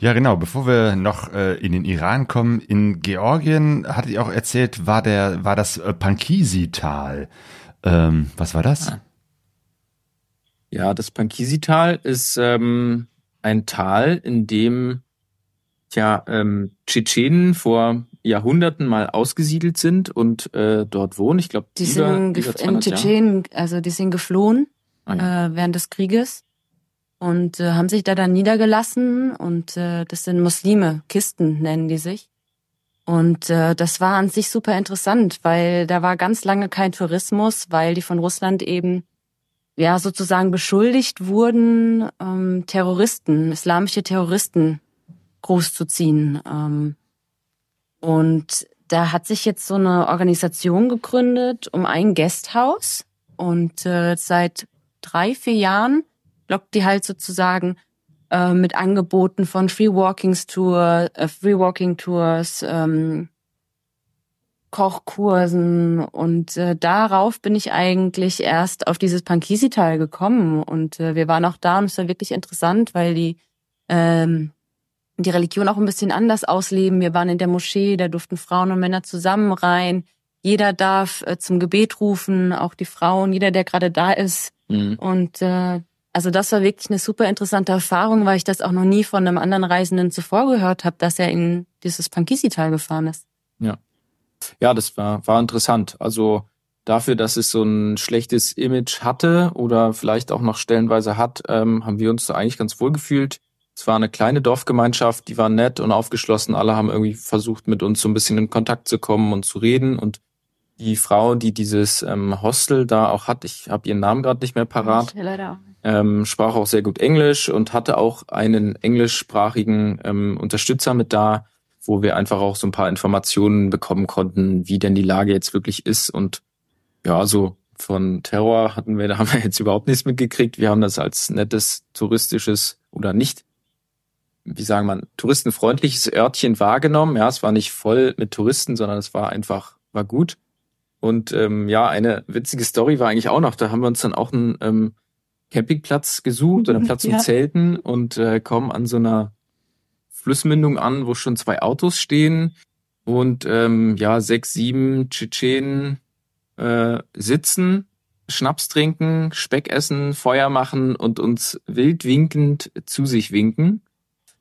Ja, genau. Bevor wir noch äh, in den Iran kommen, in Georgien hattet ihr auch erzählt, war der, war das äh, Pankisi-Tal. Ähm, was war das? Ah. Ja, das Pankisi-Tal ist ähm, ein Tal, in dem ja, ähm, Tschetschenen vor Jahrhunderten mal ausgesiedelt sind und äh, dort wohnen. Ich glaube, die sind in Tschetschenen, also die sind geflohen ah, ja. äh, während des Krieges und äh, haben sich da dann niedergelassen und äh, das sind Muslime, Kisten nennen die sich. Und äh, das war an sich super interessant, weil da war ganz lange kein Tourismus, weil die von Russland eben ja sozusagen beschuldigt wurden, ähm, Terroristen, islamische Terroristen großzuziehen. Ähm, und da hat sich jetzt so eine Organisation gegründet um ein Gasthaus und äh, seit drei, vier Jahren lockt die halt sozusagen äh, mit Angeboten von Free Walkings Tour, äh, Free Walking Tours, ähm, Kochkursen. Und äh, darauf bin ich eigentlich erst auf dieses Pankisi-Tal gekommen. Und äh, wir waren auch da und es war wirklich interessant, weil die ähm, die Religion auch ein bisschen anders ausleben. Wir waren in der Moschee, da durften Frauen und Männer zusammen rein. Jeder darf äh, zum Gebet rufen, auch die Frauen, jeder, der gerade da ist. Mhm. Und äh, also das war wirklich eine super interessante Erfahrung, weil ich das auch noch nie von einem anderen Reisenden zuvor gehört habe, dass er in dieses Pankisi-Tal gefahren ist. Ja. Ja, das war, war interessant. Also dafür, dass es so ein schlechtes Image hatte oder vielleicht auch noch stellenweise hat, ähm, haben wir uns da eigentlich ganz wohl gefühlt. Es war eine kleine Dorfgemeinschaft, die war nett und aufgeschlossen. Alle haben irgendwie versucht, mit uns so ein bisschen in Kontakt zu kommen und zu reden. Und die Frau, die dieses ähm, Hostel da auch hat, ich habe ihren Namen gerade nicht mehr parat, ähm, sprach auch sehr gut Englisch und hatte auch einen englischsprachigen ähm, Unterstützer mit da, wo wir einfach auch so ein paar Informationen bekommen konnten, wie denn die Lage jetzt wirklich ist. Und ja, so von Terror hatten wir, da haben wir jetzt überhaupt nichts mitgekriegt. Wir haben das als nettes touristisches oder nicht, wie sagen man, touristenfreundliches Örtchen wahrgenommen. Ja, es war nicht voll mit Touristen, sondern es war einfach, war gut. Und ähm, ja, eine witzige Story war eigentlich auch noch, da haben wir uns dann auch einen ähm, Campingplatz gesucht oder Platz zum Ja. Zelten und äh, kommen an so einer Flussmündung an, wo schon zwei Autos stehen und ähm, ja, sechs, sieben Tschetschenen äh, sitzen, Schnaps trinken, Speck essen, Feuer machen und uns wild winkend zu sich winken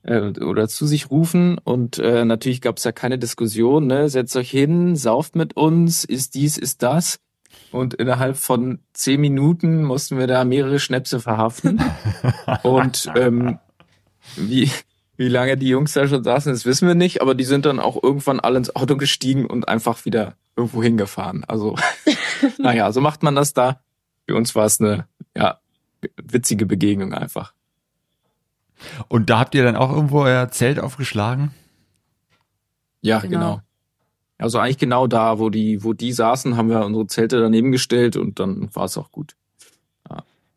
oder zu sich rufen. Und äh, natürlich gab es ja keine Diskussion, ne? Setzt euch hin, sauft mit uns, ist dies, ist das. Und innerhalb von zehn Minuten mussten wir da mehrere Schnäpse verhaften. Und ähm, wie, wie lange die Jungs da schon saßen, das wissen wir nicht, aber die sind dann auch irgendwann alle ins Auto gestiegen und einfach wieder irgendwo hingefahren. Also, naja, so macht man das da. Für uns war es eine, ja, witzige Begegnung einfach. Und da habt ihr dann auch irgendwo euer Zelt aufgeschlagen? Ja, Genau. genau. Also eigentlich genau da, wo die, wo die saßen, haben wir unsere Zelte daneben gestellt und dann war es auch gut.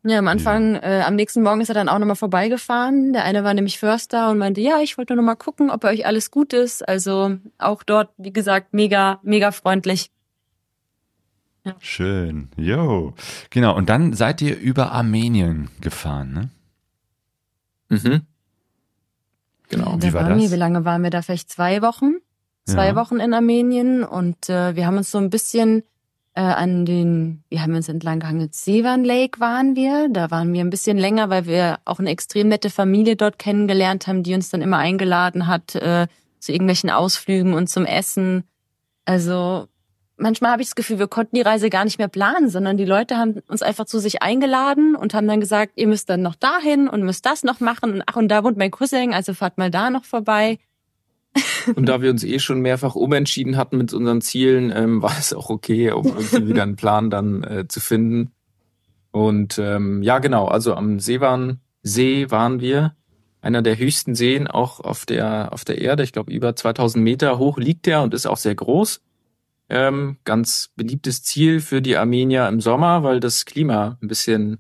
Ja, am Anfang, äh, am nächsten Morgen ist er dann auch nochmal vorbeigefahren. Der eine war nämlich Förster und meinte, ja, ich wollte nur noch mal gucken, ob bei euch alles gut ist. Also auch dort, wie gesagt, mega, mega freundlich. Schön. Jo. Genau. Und dann seid ihr über Armenien gefahren, ne? Mhm. Genau. Wie war wir, das? wie lange waren wir da? Vielleicht zwei Wochen? Zwei Ja. Wochen in Armenien und äh, wir haben uns so ein bisschen äh, an den, wie haben wir uns entlang gehangen? Sevan Lake waren wir. Da waren wir ein bisschen länger, weil wir auch eine extrem nette Familie dort kennengelernt haben, die uns dann immer eingeladen hat äh, zu irgendwelchen Ausflügen und zum Essen. Also manchmal habe ich das Gefühl, wir konnten die Reise gar nicht mehr planen, sondern die Leute haben uns einfach zu sich eingeladen und haben dann gesagt, ihr müsst dann noch dahin und müsst das noch machen und ach und da wohnt mein Cousin, also fahrt mal da noch vorbei. Und da wir uns eh schon mehrfach umentschieden hatten mit unseren Zielen, ähm, war es auch okay, um irgendwie wieder einen Plan dann äh, zu finden. Und ähm, ja, genau, also am Seewan See waren wir. Einer der höchsten Seen auch auf der, auf der Erde. Ich glaube, über 2000 Meter hoch liegt der und ist auch sehr groß. Ähm, ganz beliebtes Ziel für die Armenier im Sommer, weil das Klima ein bisschen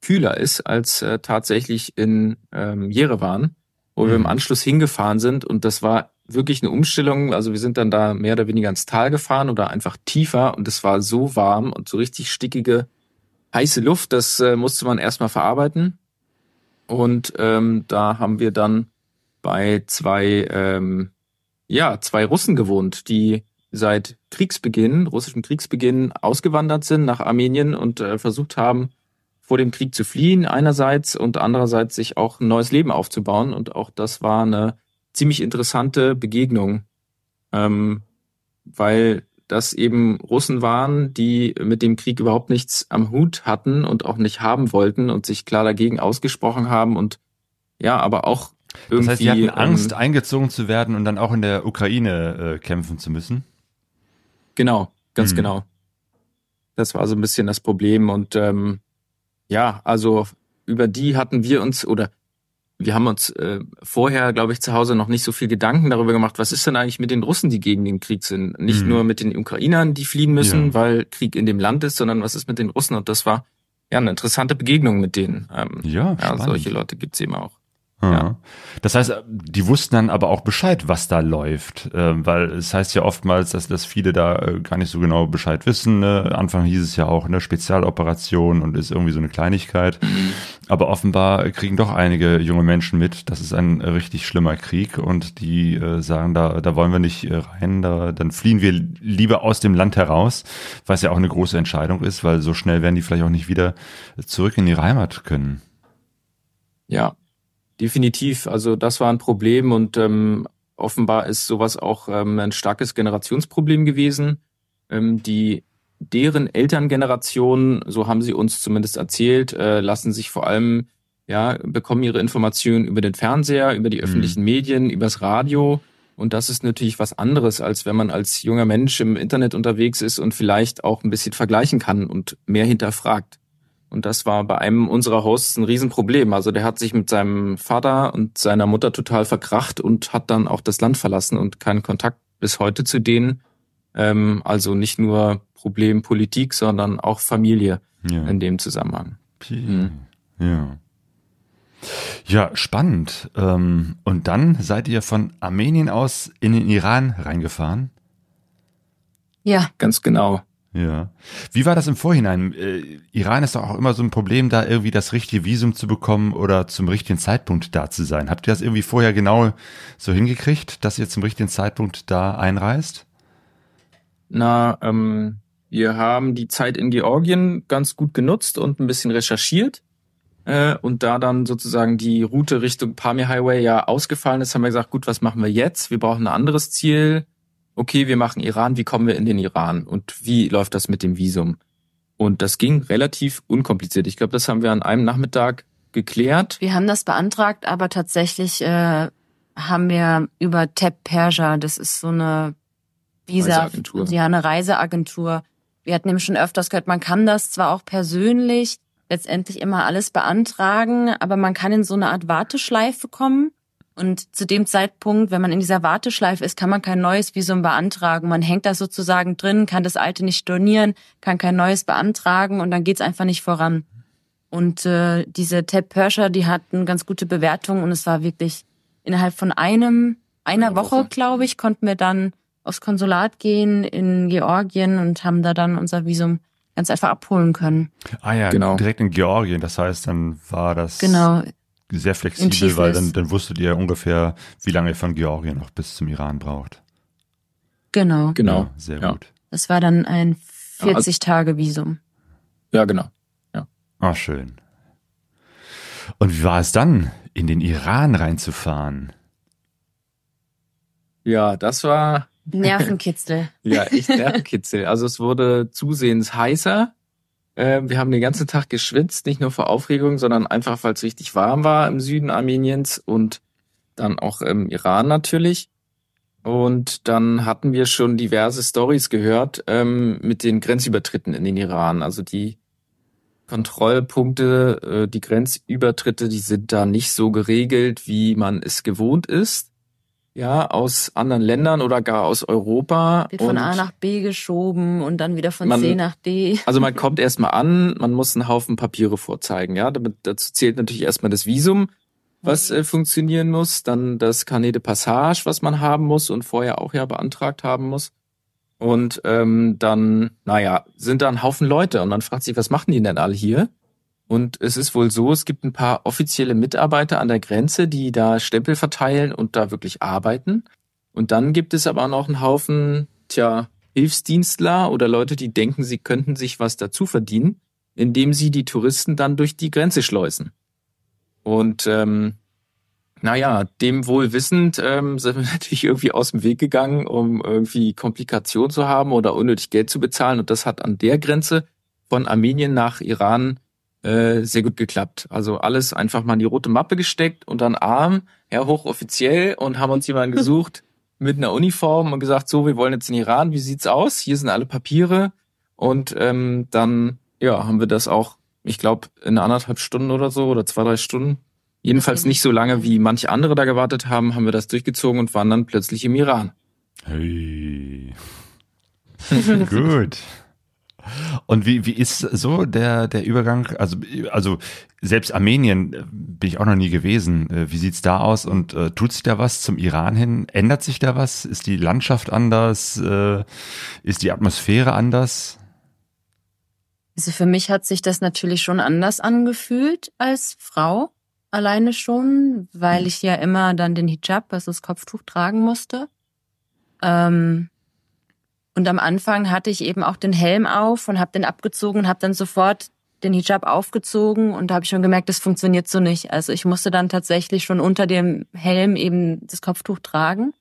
kühler ist als äh, tatsächlich in ähm, Jerewan, wo wir im Mhm. Anschluss hingefahren sind. Und das war wirklich eine Umstellung. Also wir sind dann da mehr oder weniger ins Tal gefahren oder einfach tiefer und es war so warm und so richtig stickige, heiße Luft, das äh, musste man erstmal verarbeiten. Und ähm, da haben wir dann bei zwei, ähm, ja, zwei Russen gewohnt, die seit Kriegsbeginn, russischem Kriegsbeginn, ausgewandert sind nach Armenien und äh, versucht haben, vor dem Krieg zu fliehen einerseits und andererseits sich auch ein neues Leben aufzubauen. Und auch das war eine ziemlich interessante Begegnung, ähm, weil das eben Russen waren, die mit dem Krieg überhaupt nichts am Hut hatten und auch nicht haben wollten und sich klar dagegen ausgesprochen haben und ja, aber auch irgendwie. Das heißt, die hatten Angst, Ähm, eingezogen zu werden und dann auch in der Ukraine äh, kämpfen zu müssen. Genau, ganz Mhm. genau. Das war so ein bisschen das Problem und ähm, ja, also über die hatten wir uns oder wir haben uns äh, vorher, glaube ich, zu Hause noch nicht so viel Gedanken darüber gemacht, was ist denn eigentlich mit den Russen, die gegen den Krieg sind? Nicht Mhm. nur mit den Ukrainern, die fliehen müssen, Ja. weil Krieg in dem Land ist, sondern was ist mit den Russen? Und das war ja eine interessante Begegnung mit denen. Ähm, Ja, ja, solche Leute gibt's eben auch. Ja. Das heißt, die wussten dann aber auch Bescheid, was da läuft, ähm, weil es heißt ja oftmals, dass, dass viele da äh, gar nicht so genau Bescheid wissen. Ne? Anfang hieß es ja auch eine Spezialoperation und ist irgendwie so eine Kleinigkeit. Aber offenbar kriegen doch einige junge Menschen mit, das ist ein richtig schlimmer Krieg und die äh, sagen, da, da wollen wir nicht äh, rein, da, dann fliehen wir lieber aus dem Land heraus, was ja auch eine große Entscheidung ist, weil so schnell werden die vielleicht auch nicht wieder zurück in ihre Heimat können. Ja, definitiv. Also das war ein Problem und ähm, offenbar ist sowas auch ähm, ein starkes Generationsproblem gewesen. Ähm, die deren Elterngeneration, so haben sie uns zumindest erzählt, äh, lassen sich vor allem ja bekommen ihre Informationen über den Fernseher, über die öffentlichen Medien, übers Radio. Und das ist natürlich was anderes, als wenn man als junger Mensch im Internet unterwegs ist und vielleicht auch ein bisschen vergleichen kann und mehr hinterfragt. Und das war bei einem unserer Hosts ein Riesenproblem. Also der hat sich mit seinem Vater und seiner Mutter total verkracht und hat dann auch das Land verlassen und keinen Kontakt bis heute zu denen. Ähm, also nicht nur Problem Politik, sondern auch Familie Ja. in dem Zusammenhang. Mhm. Ja. Ja, spannend. Ähm, und dann seid ihr von Armenien aus in den Iran reingefahren? Ja, Ganz genau. Ja. Wie war das im Vorhinein? Äh, Iran ist doch auch immer so ein Problem, da irgendwie das richtige Visum zu bekommen oder zum richtigen Zeitpunkt da zu sein. Habt ihr das irgendwie vorher genau so hingekriegt, dass ihr zum richtigen Zeitpunkt da einreist? Na, ähm, wir haben die Zeit in Georgien ganz gut genutzt und ein bisschen recherchiert. Äh, und da dann sozusagen die Route Richtung Pamir Highway ja ausgefallen ist, haben wir gesagt, gut, was machen wir jetzt? Wir brauchen ein anderes Ziel. Okay, wir machen Iran. Wie kommen wir in den Iran? Und wie läuft das mit dem Visum? Und das ging relativ unkompliziert. Ich glaube, das haben wir an einem Nachmittag geklärt. wir haben das beantragt, aber tatsächlich äh, haben wir über TEP Persia, das ist so eine Visa, ja, eine Reiseagentur. Wir hatten nämlich schon öfters gehört, man kann das zwar auch persönlich letztendlich immer alles beantragen, aber man kann in so eine Art Warteschleife kommen. Und zu dem Zeitpunkt, wenn man in dieser Warteschleife ist, kann man kein neues Visum beantragen. Man hängt da sozusagen drin, kann das alte nicht stornieren, kann kein neues beantragen und dann geht's einfach nicht voran. Und äh, diese Ted Perscher, die hatten ganz gute Bewertungen und es war wirklich innerhalb von einem, einer Eine Woche, Woche. glaube ich, konnten wir dann aufs Konsulat gehen in Georgien und haben da dann unser Visum ganz einfach abholen können. Ah ja, Genau. direkt in Georgien. Das heißt, dann war das Genau. Sehr flexibel, weil dann, dann wusstet ihr ungefähr, wie lange ihr von Georgien noch bis zum Iran braucht. Genau. Genau. Ja, sehr Ja. gut. Das war dann ein Ja, also- 40-Tage-Visum. Ja, genau. Ah, schön. Und wie war es dann, in den Iran reinzufahren? Ja, das war Nervenkitzel. Ja, echt Nervenkitzel. Also es wurde zusehends heißer. Ähm, wir haben den ganzen Tag geschwitzt, nicht nur vor Aufregung, sondern einfach, weil es richtig warm war im Süden Armeniens und dann auch im Iran natürlich. Und dann hatten wir schon diverse Stories gehört ähm, mit den Grenzübertritten in den Iran. Also die Kontrollpunkte, äh, die Grenzübertritte, die sind da nicht so geregelt, wie man es gewohnt ist. Ja, aus anderen Ländern oder gar aus Europa. Wird von A nach B geschoben und dann wieder von Man- C nach D. also man kommt erstmal an, man muss einen Haufen Papiere vorzeigen, ja. Damit, dazu zählt natürlich erstmal das Visum, was äh, funktionieren muss, dann das Carnet de Passage, was man haben muss und vorher auch ja beantragt haben muss. Und ähm, dann, naja, sind da ein Haufen Leute und man fragt sich, was machen die denn alle hier? Und es ist wohl so, es gibt ein paar offizielle Mitarbeiter an der Grenze, die da Stempel verteilen und da wirklich arbeiten. Und dann gibt es aber noch einen Haufen, tja, Hilfsdienstler oder Leute, die denken, sie könnten sich was dazu verdienen, indem sie die Touristen dann durch die Grenze schleusen. Und ähm, naja, dem wohl wissend ähm, sind wir natürlich irgendwie aus dem Weg gegangen, um irgendwie Komplikationen zu haben oder unnötig Geld zu bezahlen. Und das hat an der Grenze von Armenien nach Iran äh, sehr gut geklappt. Also alles einfach mal in die rote Mappe gesteckt und dann arm, ja hochoffiziell und haben uns jemanden gesucht mit einer Uniform und gesagt, so, wir wollen jetzt in Iran, wie sieht's aus? Hier sind alle Papiere. Und ähm, dann, ja, haben wir das auch, ich glaube, in anderthalb Stunden oder so oder zwei, drei Stunden. Jedenfalls nicht so lange, wie manche andere da gewartet haben, haben wir das durchgezogen und waren dann plötzlich im Iran. Hey. Gut. Und wie, wie ist so der, der Übergang? Also, also selbst Armenien äh, bin ich auch noch nie gewesen. Äh, Wie sieht's da aus? Und äh, tut sich da was zum Iran hin? Ändert sich da was? Ist die Landschaft anders? Äh, ist die Atmosphäre anders? Also für mich hat sich das natürlich schon anders angefühlt als Frau. Alleine schon, weil ich ja immer dann den Hijab, also das Kopftuch tragen musste. Ähm, und am Anfang hatte ich eben auch den Helm auf und habe den abgezogen und habe dann sofort den Hijab aufgezogen und da habe ich schon gemerkt, das funktioniert so nicht. Also ich musste dann tatsächlich schon unter dem Helm eben das Kopftuch tragen.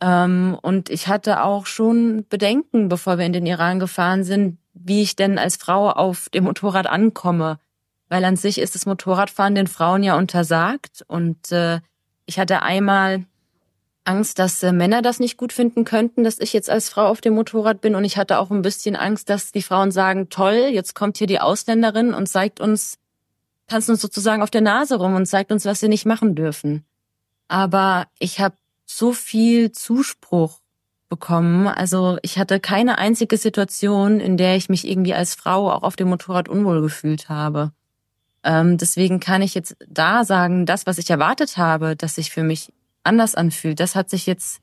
Ähm, und ich hatte auch schon Bedenken, bevor wir in den Iran gefahren sind, wie ich denn als Frau auf dem Motorrad ankomme. Weil an sich ist das Motorradfahren den Frauen ja untersagt. Und äh, ich hatte einmal Angst, dass äh, Männer das nicht gut finden könnten, dass ich jetzt als Frau auf dem Motorrad bin. Und ich hatte auch ein bisschen Angst, dass die Frauen sagen, toll, jetzt kommt hier die Ausländerin und zeigt uns, tanzt uns sozusagen auf der Nase rum und zeigt uns, was wir nicht machen dürfen. Aber ich habe so viel Zuspruch bekommen. Also ich hatte keine einzige Situation, in der ich mich irgendwie als Frau auch auf dem Motorrad unwohl gefühlt habe. Ähm, deswegen kann ich jetzt da sagen, das, was ich erwartet habe, dass sich für mich anders anfühlt, das hat sich jetzt,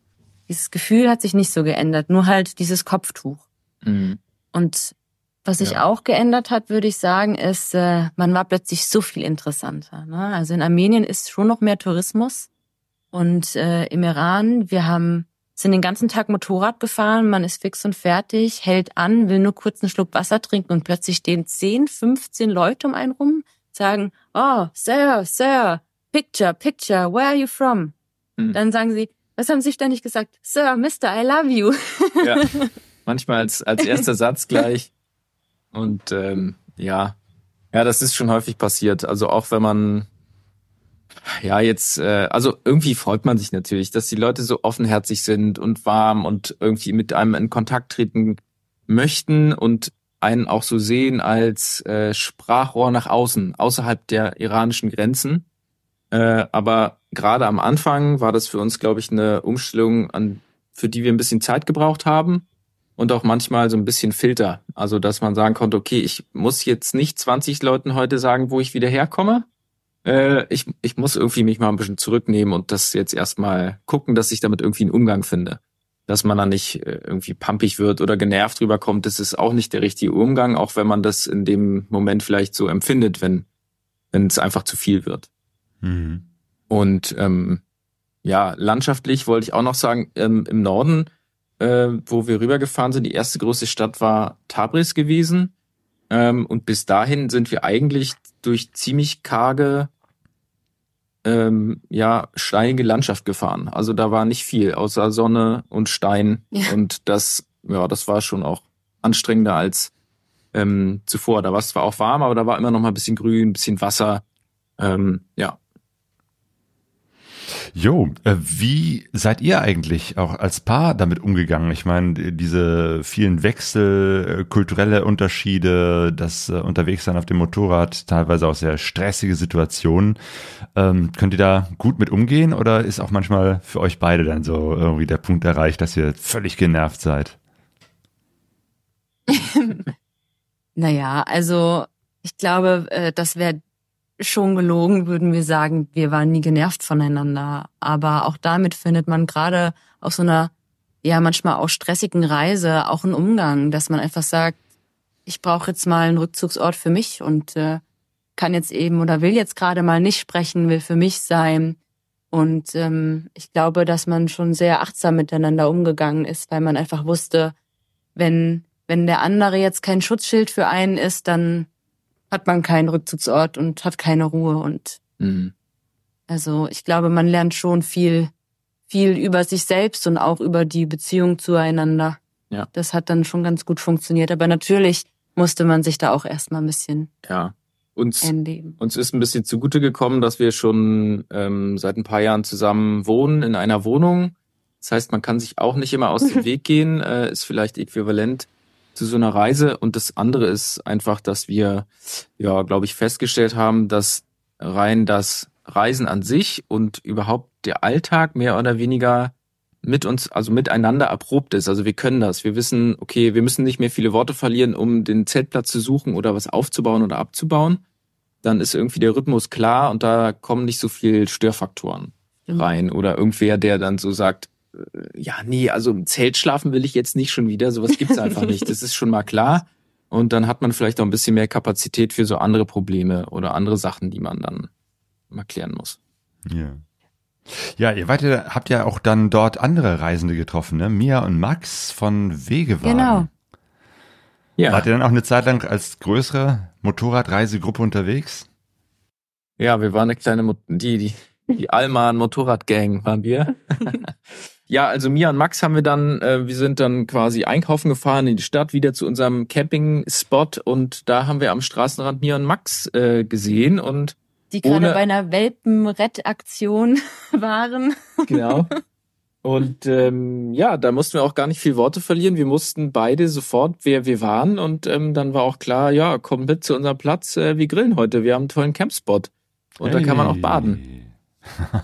dieses Gefühl hat sich nicht so geändert, nur halt dieses Kopftuch. Mhm. Und was sich Ja. auch geändert hat, würde ich sagen, ist, äh, man war plötzlich so viel interessanter. Ne? Also in Armenien ist schon noch mehr Tourismus. Und äh, im Iran, wir haben sind den ganzen Tag Motorrad gefahren, man ist fix und fertig, hält an, will nur kurz einen Schluck Wasser trinken und plötzlich stehen 10, 15 Leute um einen rum, sagen, oh, Sir, Sir, picture, picture, where are you from? Hm. Dann sagen sie, was haben sie ständig gesagt? Sir, Mister, I love you. Ja. Manchmal als, als erster Satz gleich. Und ähm, ja, ja, das ist schon häufig passiert. Also auch wenn man ja jetzt, äh, also irgendwie freut man sich natürlich, dass die Leute so offenherzig sind und warm und irgendwie mit einem in Kontakt treten möchten und einen auch so sehen als äh, Sprachrohr nach außen, außerhalb der iranischen Grenzen. Äh, aber gerade am Anfang war das für uns, glaube ich, eine Umstellung, an, für die wir ein bisschen Zeit gebraucht haben und auch manchmal so ein bisschen Filter. Also, dass man sagen konnte, okay, ich muss jetzt nicht 20 Leuten heute sagen, wo ich wieder herkomme. Äh, ich, ich muss irgendwie mich mal ein bisschen zurücknehmen und das jetzt erstmal gucken, dass ich damit irgendwie einen Umgang finde. Dass man dann nicht äh, irgendwie pampig wird oder genervt rüberkommt, das ist auch nicht der richtige Umgang, auch wenn man das in dem Moment vielleicht so empfindet, wenn, wenn es einfach zu viel wird. Mhm. Und ähm, ja, landschaftlich wollte ich auch noch sagen, ähm, im Norden, äh, wo wir rübergefahren sind, die erste große Stadt war Tabriz gewesen. Ähm, und bis dahin sind wir eigentlich durch ziemlich karge, ähm, ja, steinige Landschaft gefahren. Also da war nicht viel, außer Sonne und Stein. Ja. Und das, ja, das war schon auch anstrengender als ähm, zuvor. Da war es zwar auch warm, aber da war immer noch mal ein bisschen Grün, ein bisschen Wasser. Ähm, ja, Jo, äh, wie seid ihr eigentlich auch als Paar damit umgegangen? Ich meine, diese vielen Wechsel, äh, kulturelle Unterschiede, das äh, Unterwegssein auf dem Motorrad, teilweise auch sehr stressige Situationen. Ähm, könnt ihr da gut mit umgehen oder ist auch manchmal für euch beide dann so irgendwie der Punkt erreicht, dass ihr völlig genervt seid? Naja, also ich glaube, das wäre schon gelogen, würden wir sagen, wir waren nie genervt voneinander. Aber auch damit findet man gerade auf so einer, ja, manchmal auch stressigen Reise auch einen Umgang, dass man einfach sagt, ich brauche jetzt mal einen Rückzugsort für mich und äh, kann jetzt eben oder will jetzt gerade mal nicht sprechen, will für mich sein. Und ähm, ich glaube, dass man schon sehr achtsam miteinander umgegangen ist, weil man einfach wusste, wenn, wenn der andere jetzt kein Schutzschild für einen ist, dann hat man keinen Rückzugsort und hat keine Ruhe. Und mhm. also ich glaube, man lernt schon viel, viel über sich selbst und auch über die Beziehung zueinander. Ja. Das hat dann schon ganz gut funktioniert. Aber natürlich musste man sich da auch erstmal ein bisschen ja. Uns, einleben. uns ist ein bisschen zugute gekommen, dass wir schon ähm, seit ein paar Jahren zusammen wohnen in einer Wohnung. Das heißt, man kann sich auch nicht immer aus dem Weg gehen, äh, ist vielleicht äquivalent zu so einer Reise. Und das andere ist einfach, dass wir, ja, glaube ich, festgestellt haben, dass rein das Reisen an sich und überhaupt der Alltag mehr oder weniger mit uns, also miteinander erprobt ist. Also wir können das. Wir wissen, okay, wir müssen nicht mehr viele Worte verlieren, um den Zeltplatz zu suchen oder was aufzubauen oder abzubauen. Dann ist irgendwie der Rhythmus klar und da kommen nicht so viel Störfaktoren Stimmt. rein. Oder irgendwer, der dann so sagt, ja, nee, also im Zelt schlafen will ich jetzt nicht schon wieder. Sowas gibt's einfach nicht. Das ist schon mal klar. Und dann hat man vielleicht auch ein bisschen mehr Kapazität für so andere Probleme oder andere Sachen, die man dann mal klären muss. Ja. Ja, ihr wart ja, habt ja auch dann dort andere Reisende getroffen, ne? Mia und Max von Wegewagen. Genau. Ja, Wart ihr dann auch eine Zeit lang als größere Motorradreisegruppe unterwegs? ja, wir waren eine kleine, Mo die, die, die Alman Motorradgang waren wir. ja, also Mia und Max haben wir dann, äh, wir sind dann quasi einkaufen gefahren in die Stadt, wieder zu unserem Camping-Spot und da haben wir am Straßenrand Mia und Max äh, gesehen und Die gerade bei einer Welpenrettaktion waren. Genau. Und ähm, ja, da mussten wir auch gar nicht viel Worte verlieren. Wir mussten beide sofort, wer wir waren. Und ähm, dann war auch klar, ja, komm mit zu unserem Platz. Äh, wir grillen heute. Wir haben einen tollen Campspot. Und da kann man auch Hey. baden.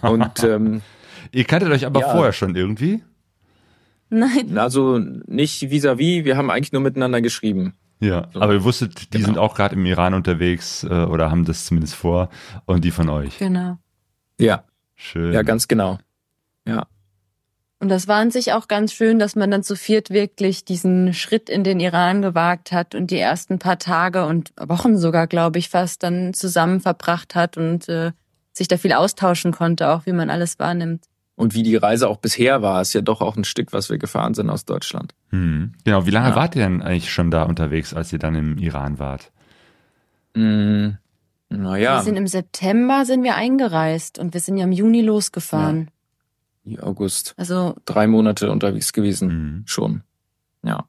Und ähm, Ihr kanntet euch aber Ja. vorher schon irgendwie? Nein. Also nicht vis-à-vis, wir haben eigentlich nur miteinander geschrieben. Ja, aber ihr wusstet, die Genau. sind auch gerade im Iran unterwegs äh, oder haben das zumindest vor und die von euch. Genau. Ja, Schön. ja, ganz genau. Ja. Und das war an sich auch ganz schön, dass man dann zu viert wirklich diesen Schritt in den Iran gewagt hat und die ersten paar Tage und Wochen sogar, glaube ich, fast dann zusammen verbracht hat und äh, sich da viel austauschen konnte, auch wie man alles wahrnimmt. Und wie die Reise auch bisher war, ist ja doch auch ein Stück, was wir gefahren sind aus Deutschland. Hm. Genau, wie lange Ja. wart ihr denn eigentlich schon da unterwegs, als ihr dann im Iran wart? Mm, naja, Wir sind im September sind wir eingereist und wir sind ja im Juni losgefahren. August. Also Drei Monate unterwegs gewesen. Hm. Schon. Ja.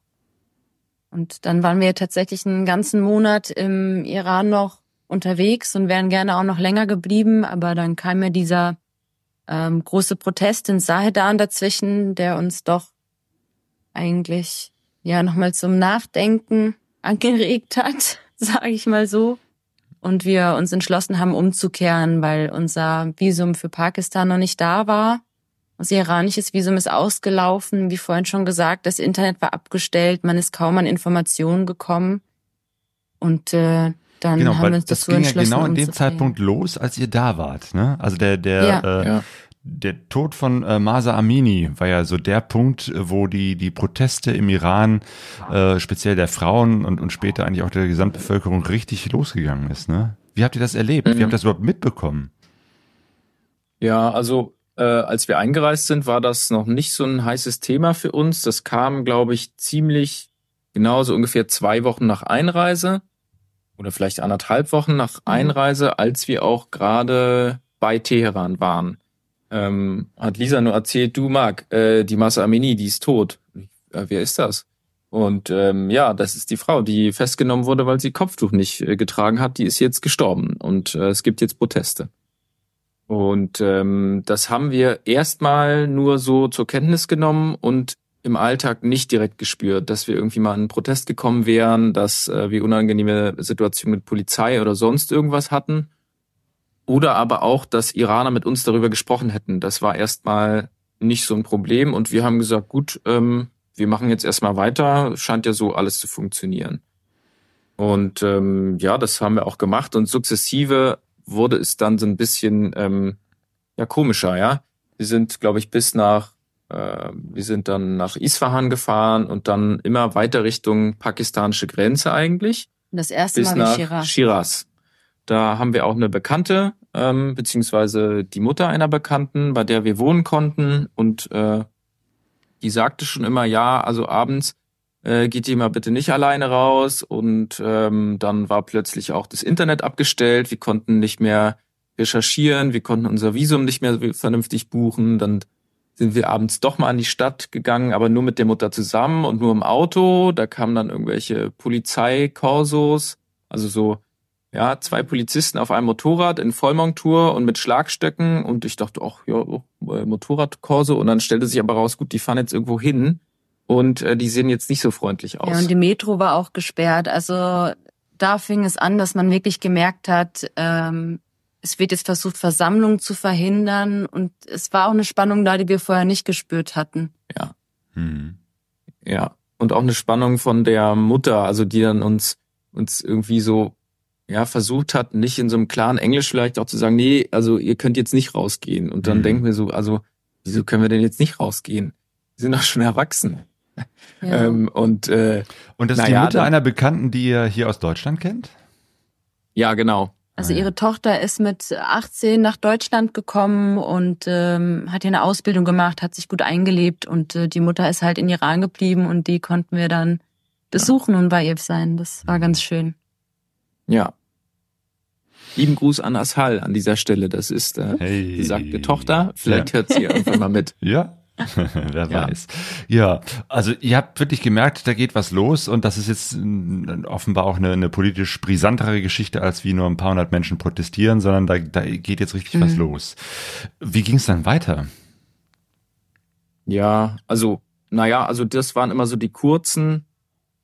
Und dann waren wir tatsächlich einen ganzen Monat im Iran noch unterwegs und wären gerne auch noch länger geblieben, aber dann kam ja dieser ähm, große Protest in Sahedan dazwischen, der uns doch eigentlich ja nochmal zum Nachdenken angeregt hat, sage ich mal so. Und wir uns entschlossen haben, umzukehren, weil unser Visum für Pakistan noch nicht da war. Unser iranisches Visum ist ausgelaufen, wie vorhin schon gesagt, das Internet war abgestellt, man ist kaum an Informationen gekommen. Und äh, dann Genau, haben weil wir uns das dazu ging ja genau in dem. Zeitpunkt los, als ihr da wart. Ne? Also der, der, Ja. äh, Ja. der Tod von äh, Masa Amini war ja so der Punkt, äh, wo die, die Proteste im Iran, äh, speziell der Frauen und, und später eigentlich auch der Gesamtbevölkerung richtig losgegangen ist. Ne? Wie habt ihr das erlebt? Wie Mhm. habt ihr das überhaupt mitbekommen? Ja, also äh, als wir eingereist sind, war das noch nicht so ein heißes Thema für uns. Das kam, glaube ich, ziemlich genau so ungefähr zwei Wochen nach Einreise oder vielleicht anderthalb Wochen nach Einreise, als wir auch gerade bei Teheran waren. Ähm, hat Lisa nur erzählt, du Marc, äh, die Masa Amini, die ist tot. Äh, wer ist das? Und ähm, ja, das ist die Frau, die festgenommen wurde, weil sie Kopftuch nicht äh, getragen hat. Die ist jetzt gestorben und äh, es gibt jetzt Proteste. Und ähm, das haben wir erstmal nur so zur Kenntnis genommen und im Alltag nicht direkt gespürt, dass wir irgendwie mal in einen Protest gekommen wären, dass äh, wir unangenehme Situationen mit Polizei oder sonst irgendwas hatten. Oder aber auch, dass Iraner mit uns darüber gesprochen hätten. Das war erstmal nicht so ein Problem und wir haben gesagt, gut, ähm, wir machen jetzt erstmal weiter, scheint ja so alles zu funktionieren. Und ähm, ja, das haben wir auch gemacht und sukzessive wurde es dann so ein bisschen ähm, ja komischer, ja. Wir sind, glaube ich, bis nach, wir sind dann nach Isfahan gefahren und dann immer weiter Richtung pakistanische Grenze eigentlich das erste bis Mal nach Shiraz. Shiraz. Da haben wir auch eine Bekannte, ähm, beziehungsweise die Mutter einer Bekannten, bei der wir wohnen konnten. Und äh, die sagte schon immer, ja, also abends äh, geht ihr mal bitte nicht alleine raus. Und ähm, dann war plötzlich auch das Internet abgestellt. Wir konnten nicht mehr recherchieren, wir konnten unser Visum nicht mehr vernünftig buchen. Dann sind wir abends doch mal an die Stadt gegangen, aber nur mit der Mutter zusammen und nur im Auto. Da kamen dann irgendwelche Polizeikorsos, also so ja, zwei Polizisten auf einem Motorrad in Vollmontur und mit Schlagstöcken und ich dachte, ach ja, oh, äh, Motorradkorso und dann stellte sich aber raus, gut, die fahren jetzt irgendwo hin und äh, die sehen jetzt nicht so freundlich aus. Ja, und die Metro war auch gesperrt. Also da fing es an, dass man wirklich gemerkt hat, ähm, es wird jetzt versucht, Versammlungen zu verhindern. Und es war auch eine Spannung da, die wir vorher nicht gespürt hatten. ja, Hm. ja. Und auch eine Spannung von der Mutter, also die dann uns, uns irgendwie so, ja, versucht hat, nicht in so einem klaren Englisch vielleicht auch zu sagen, nee, also ihr könnt jetzt nicht rausgehen. Und dann Mhm. denken wir so, also, wieso können wir denn jetzt nicht rausgehen? Wir sind doch schon erwachsen. Ja. Ähm, und äh, Und das ist Naja, die Mutter dann- einer Bekannten, die ihr hier aus Deutschland kennt? ja, genau. Also Ah, ja. ihre Tochter ist mit 18 nach Deutschland gekommen und ähm, hat hier eine Ausbildung gemacht, hat sich gut eingelebt und äh, die Mutter ist halt in Iran geblieben und die konnten wir dann besuchen und bei ihr sein. Das war ganz schön. Ja. Lieben Gruß an Ashal an dieser Stelle. Das ist äh, Hey. besagte Tochter. Vielleicht Ja. hört sie irgendwann mal mit. Ja. Wer Ja. weiß. Ja, also ihr habt wirklich gemerkt, da geht was los und das ist jetzt mm, offenbar auch eine, eine politisch brisantere Geschichte, als wie nur ein paar hundert Menschen protestieren, sondern da, da geht jetzt richtig was Mhm. los. Wie ging es dann weiter? Ja, also, naja, also das waren immer so die kurzen,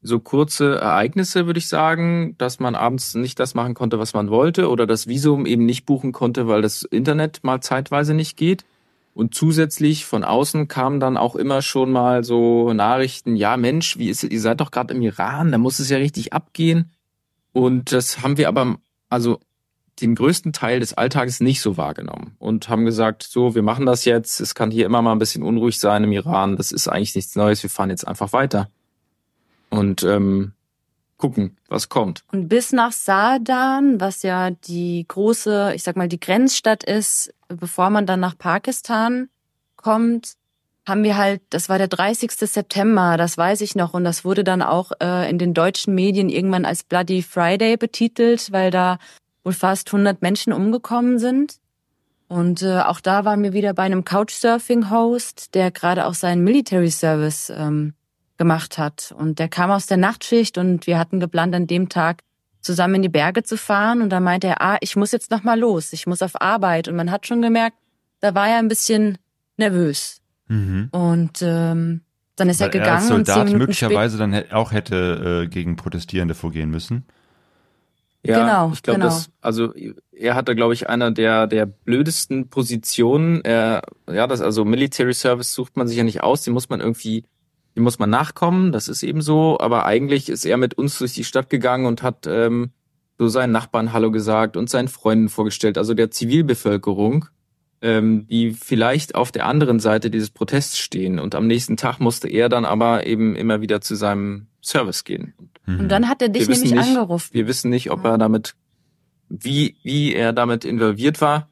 so kurze Ereignisse, würde ich sagen, dass man abends nicht das machen konnte, was man wollte oder das Visum eben nicht buchen konnte, weil das Internet mal zeitweise nicht geht. Und zusätzlich von außen kamen dann auch immer schon mal so Nachrichten, ja Mensch, wie ist ihr seid doch gerade im Iran, da muss es ja richtig abgehen. Und das haben wir aber also den größten Teil des Alltages nicht so wahrgenommen und haben gesagt, so, wir machen das jetzt, es kann hier immer mal ein bisschen unruhig sein im Iran, das ist eigentlich nichts Neues, wir fahren jetzt einfach weiter. Und ähm, gucken, was kommt. Und bis nach Saadan, was ja die große, ich sag mal, die Grenzstadt ist, bevor man dann nach Pakistan kommt, haben wir halt, das war der 30. September, das weiß ich noch, und das wurde dann auch äh, in den deutschen Medien irgendwann als Bloody Friday betitelt, weil da wohl fast 100 Menschen umgekommen sind. Und äh, auch da waren wir wieder bei einem Couchsurfing-Host, der gerade auch seinen Military Service ähm, gemacht hat. Und der kam aus der Nachtschicht und wir hatten geplant, an dem Tag zusammen in die Berge zu fahren. Und da meinte er, ah, ich muss jetzt noch mal los, ich muss auf Arbeit. Und man hat schon gemerkt, da war er ein bisschen nervös. Mhm. Und ähm, dann ist Weil er gegangen. Er als Soldat und möglicherweise dann auch hätte äh, gegen Protestierende vorgehen müssen. Ja, genau, ich glaube, genau. das, also er hatte, glaube ich, einer der der blödesten Positionen. Er, ja, das also Military Service sucht man sich ja nicht aus, den muss man irgendwie dem muss man nachkommen, das ist eben so, aber eigentlich ist er mit uns durch die Stadt gegangen und hat ähm, so seinen Nachbarn Hallo gesagt und seinen Freunden vorgestellt, also der Zivilbevölkerung, ähm, die vielleicht auf der anderen Seite dieses Protests stehen. Und am nächsten Tag musste er dann aber eben immer wieder zu seinem Service gehen. Und dann hat er dich nämlich nicht, angerufen. Wir wissen nicht, ob er damit, wie, wie er damit involviert war.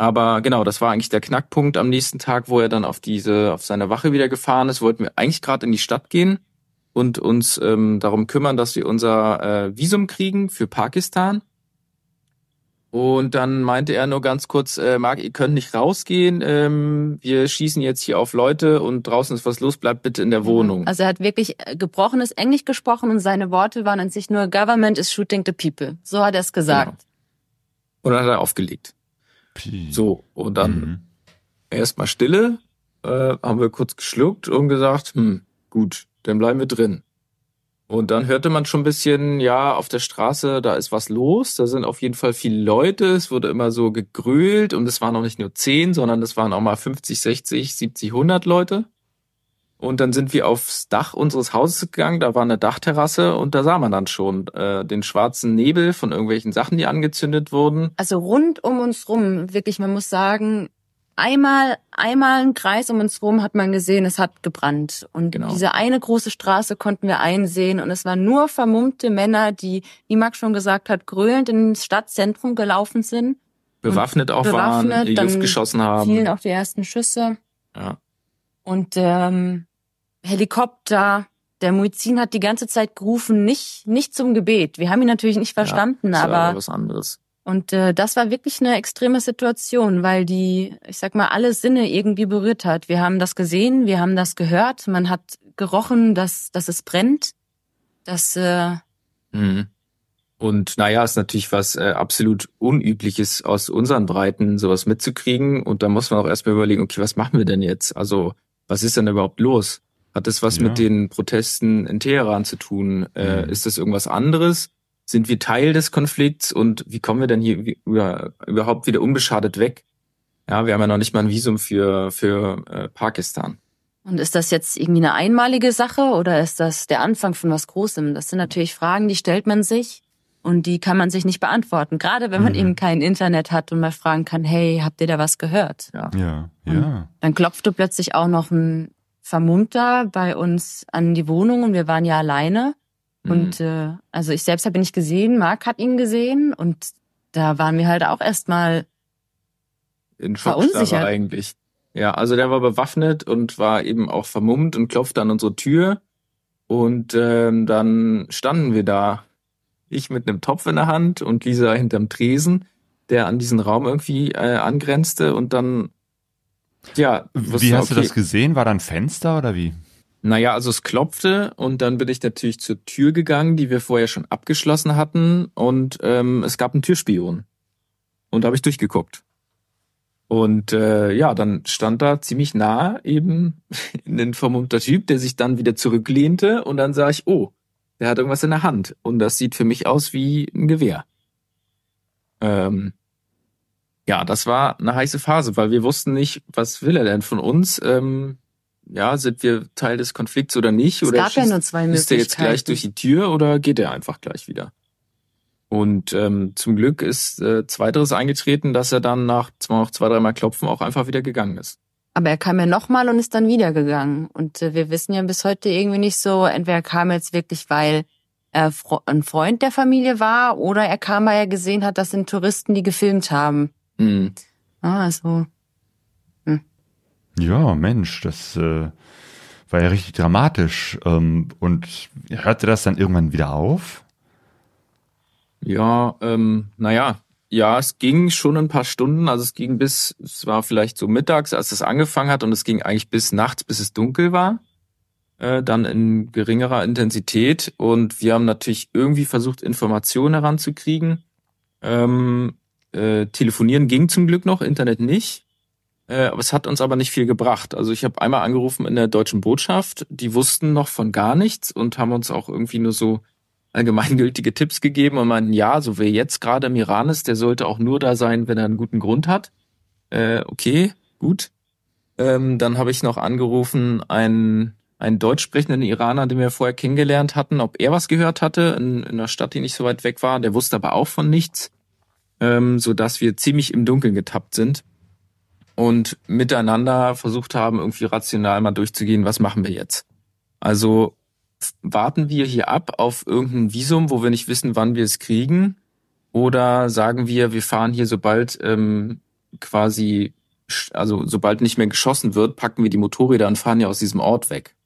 Aber genau, das war eigentlich der Knackpunkt am nächsten Tag, wo er dann auf diese, auf seine Wache wieder gefahren ist. Wollten wir eigentlich gerade in die Stadt gehen und uns ähm, darum kümmern, dass wir unser äh, Visum kriegen für Pakistan. Und dann meinte er nur ganz kurz, äh, Marc, ihr könnt nicht rausgehen, ähm, wir schießen jetzt hier auf Leute und draußen ist was los, bleibt bitte in der Wohnung. Also er hat wirklich äh, gebrochenes Englisch gesprochen und seine Worte waren an sich nur Government is shooting the people. So hat er es gesagt. Genau. Und dann hat er aufgelegt. So, und dann Mhm. erstmal Stille, äh, haben wir kurz geschluckt und gesagt, hm, gut, dann bleiben wir drin. Und dann hörte man schon ein bisschen, ja, auf der Straße, da ist was los, da sind auf jeden Fall viele Leute, es wurde immer so gegrölt und es waren auch nicht nur 10, sondern es waren auch mal 50, 60, 70, 100 Leute. Und dann sind wir aufs Dach unseres Hauses gegangen, da war eine Dachterrasse und da sah man dann schon äh, den schwarzen Nebel von irgendwelchen Sachen, die angezündet wurden. Also rund um uns rum, wirklich, man muss sagen, einmal, einmal einen Kreis um uns rum hat man gesehen, es hat gebrannt. Und Genau. diese eine große Straße konnten wir einsehen und es waren nur vermummte Männer, die, wie Max schon gesagt hat, grölend ins Stadtzentrum gelaufen sind. bewaffnet auch waren, bewaffnet, in die Luft dann geschossen haben. Fielen auch die ersten Schüsse. Ja. Und ähm, Helikopter. Der Muizin hat die ganze Zeit gerufen, nicht, nicht zum Gebet. Wir haben ihn natürlich nicht verstanden, das war aber was anderes. und äh, das war wirklich eine extreme Situation, weil die, ich sag mal, alle Sinne irgendwie berührt hat. Wir haben das gesehen, wir haben das gehört, man hat gerochen, dass, dass es brennt. Das, äh, Mhm. Und naja, ist natürlich was äh, absolut Unübliches aus unseren Breiten, sowas mitzukriegen. Und da muss man auch erstmal überlegen, okay, was machen wir denn jetzt? Also, was ist denn überhaupt los? Hat das was Ja. mit den Protesten in Teheran zu tun? Äh, Mhm. Ist das irgendwas anderes? Sind wir Teil des Konflikts? Und wie kommen wir denn hier überhaupt wieder unbeschadet weg? Ja, wir haben ja noch nicht mal ein Visum für, für äh, Pakistan. und ist das jetzt irgendwie eine einmalige Sache oder ist das der Anfang von was Großem? Das sind natürlich Fragen, die stellt man sich und die kann man sich nicht beantworten. Gerade wenn man Mhm. eben kein Internet hat und mal fragen kann, hey, habt ihr da was gehört? Ja. Ja, ja. Dann klopfte plötzlich auch noch ein Vermummter bei uns an die Wohnung und wir waren ja alleine. Mhm. Und äh, also ich selbst habe ihn nicht gesehen, Marc hat ihn gesehen und da waren wir halt auch erstmal in Verunsichert. Eigentlich. Ja, also der war bewaffnet und war eben auch vermummt und klopfte an unsere Tür. Und ähm, dann standen wir da. Ich mit einem Topf in der Hand und Lisa hinterm Tresen, der an diesen Raum irgendwie äh, angrenzte. Und dann, ja, Wie hast du okay, das gesehen? War da ein Fenster oder wie? Naja, also es klopfte und dann bin ich natürlich zur Tür gegangen, die wir vorher schon abgeschlossen hatten. Und ähm, es gab einen Türspion. Und da habe ich durchgeguckt. Und äh, ja, dann stand da ziemlich nah eben ein vermummter Typ, der sich dann wieder zurücklehnte und dann sah ich, oh, der hat irgendwas in der Hand. Und das sieht für mich aus wie ein Gewehr. Ähm, ja, das war eine heiße Phase, weil wir wussten nicht, was will er denn von uns? Ähm, ja, sind wir Teil des Konflikts oder nicht? Es oder gab ja nur zwei ist er jetzt gleich Möglichkeiten. durch die Tür oder geht er einfach gleich wieder? Und ähm, zum Glück ist äh, zweiteres eingetreten, dass er dann nach noch zwei, dreimal Klopfen auch einfach wieder gegangen ist. Aber er kam ja nochmal und ist dann wieder gegangen. Und äh, wir wissen ja bis heute irgendwie nicht so, entweder kam er jetzt wirklich, weil er ein Freund der Familie war, oder er kam, weil er gesehen hat, das sind Touristen, die gefilmt haben. Mhm. Ah, also, Ja, Mensch, das äh, war ja richtig dramatisch. Ähm, und hörte das dann irgendwann wieder auf? Ja, ähm, naja, ja, es ging schon ein paar Stunden. Also es ging bis, es war vielleicht so mittags, als es angefangen hat und es ging eigentlich bis nachts, bis es dunkel war. Äh, dann in geringerer Intensität. Und wir haben natürlich irgendwie versucht, Informationen heranzukriegen. Ähm, äh, telefonieren ging zum Glück noch, Internet nicht. Äh, aber es hat uns aber nicht viel gebracht. Also ich habe einmal angerufen in der deutschen Botschaft, die wussten noch von gar nichts und haben uns auch irgendwie nur so allgemeingültige Tipps gegeben und meinten, ja, so wer jetzt gerade im Iran ist, der sollte auch nur da sein, wenn er einen guten Grund hat. Äh, okay, gut. Ähm, dann habe ich noch angerufen, einen, einen deutsch sprechenden Iraner, den wir vorher kennengelernt hatten, ob er was gehört hatte in, in einer Stadt, die nicht so weit weg war. Der wusste aber auch von nichts, ähm, so dass wir ziemlich im Dunkeln getappt sind und miteinander versucht haben, irgendwie rational mal durchzugehen, was machen wir jetzt. Also warten wir hier ab auf irgendein Visum, wo wir nicht wissen, wann wir es kriegen? Oder sagen wir, wir fahren hier, sobald ähm, quasi, also sobald nicht mehr geschossen wird, packen wir die Motorräder und fahren ja aus diesem Ort weg.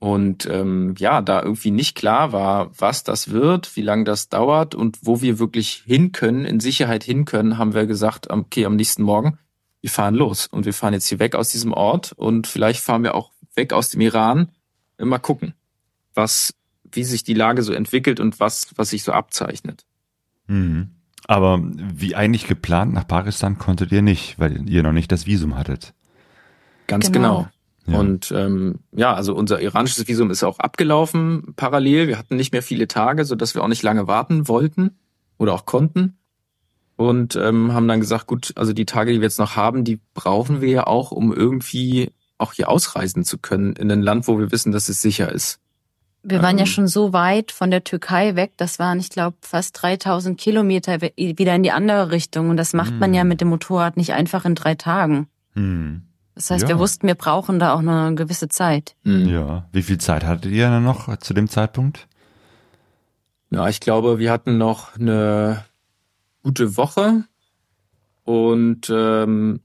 Und ähm, ja, da irgendwie nicht klar war, was das wird, wie lange das dauert und wo wir wirklich hin können, in Sicherheit hin können, haben wir gesagt, okay, am nächsten Morgen, wir fahren los und wir fahren jetzt hier weg aus diesem Ort und vielleicht fahren wir auch weg aus dem Iran. Mal gucken, was, wie sich die Lage so entwickelt und was, was sich so abzeichnet. Mhm. Aber wie eigentlich geplant nach Pakistan konntet ihr nicht, weil ihr noch nicht das Visum hattet. Ganz Genau. genau. Ja. Und ähm, ja, also unser iranisches Visum ist auch abgelaufen parallel. Wir hatten nicht mehr viele Tage, so dass wir auch nicht lange warten wollten oder auch konnten. Und ähm, haben dann gesagt, gut, also die Tage, die wir jetzt noch haben, die brauchen wir ja auch, um irgendwie auch hier ausreisen zu können in ein Land, wo wir wissen, dass es sicher ist. wir waren ja Ähm. schon so weit von der Türkei weg, das waren, ich glaube, fast 3000 Kilometer wieder in die andere Richtung. Und das macht man Hm. ja mit dem Motorrad nicht einfach in drei Tagen. Hm. Das heißt, Ja. wir wussten, wir brauchen da auch noch eine gewisse Zeit. Mhm. Ja. Wie viel Zeit hattet ihr dann noch zu dem Zeitpunkt? Ja, ich glaube, wir hatten noch eine gute Woche und ähm,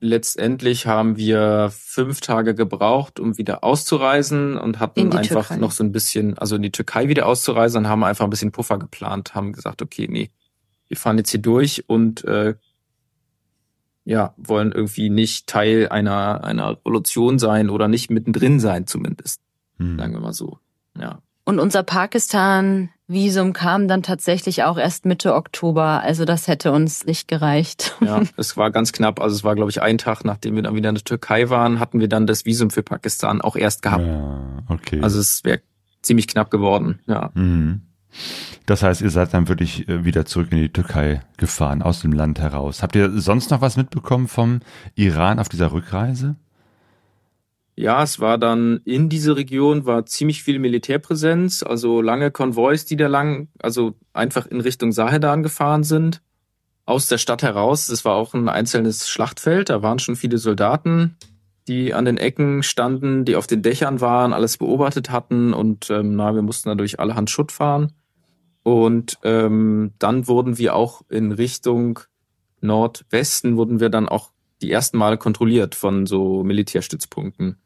letztendlich haben wir fünf Tage gebraucht, um wieder auszureisen und hatten einfach Türkei. noch so ein bisschen, also in die Türkei wieder auszureisen und haben einfach ein bisschen Puffer geplant, haben gesagt, okay, nee, wir fahren jetzt hier durch und äh, ja, wollen irgendwie nicht Teil einer, einer Revolution sein oder nicht mittendrin sein zumindest, Hm. sagen wir mal so. Ja. Und unser Pakistan-Visum kam dann tatsächlich auch erst Mitte Oktober. Also das hätte uns nicht gereicht. Ja, es war ganz knapp. Also es war, glaube ich, ein Tag, nachdem wir dann wieder in der Türkei waren, hatten wir dann das Visum für Pakistan auch erst gehabt. Ja, okay. Also es wäre ziemlich knapp geworden. Ja. Mhm. Das heißt, ihr seid dann wirklich äh, wieder zurück in die Türkei gefahren, aus dem Land heraus. Habt ihr sonst noch was mitbekommen vom Iran auf dieser Rückreise? Ja, es war dann in diese Region war ziemlich viel Militärpräsenz, also lange Konvois, die da lang, also einfach in Richtung Sahedan gefahren sind. Aus der Stadt heraus, das war auch ein einzelnes Schlachtfeld, da waren schon viele Soldaten, die an den Ecken standen, die auf den Dächern waren, alles beobachtet hatten und ähm, na, wir mussten da durch allerhand Schutt fahren. Und ähm, dann wurden wir auch in Richtung Nordwesten, wurden wir dann auch die ersten Male kontrolliert von so Militärstützpunkten,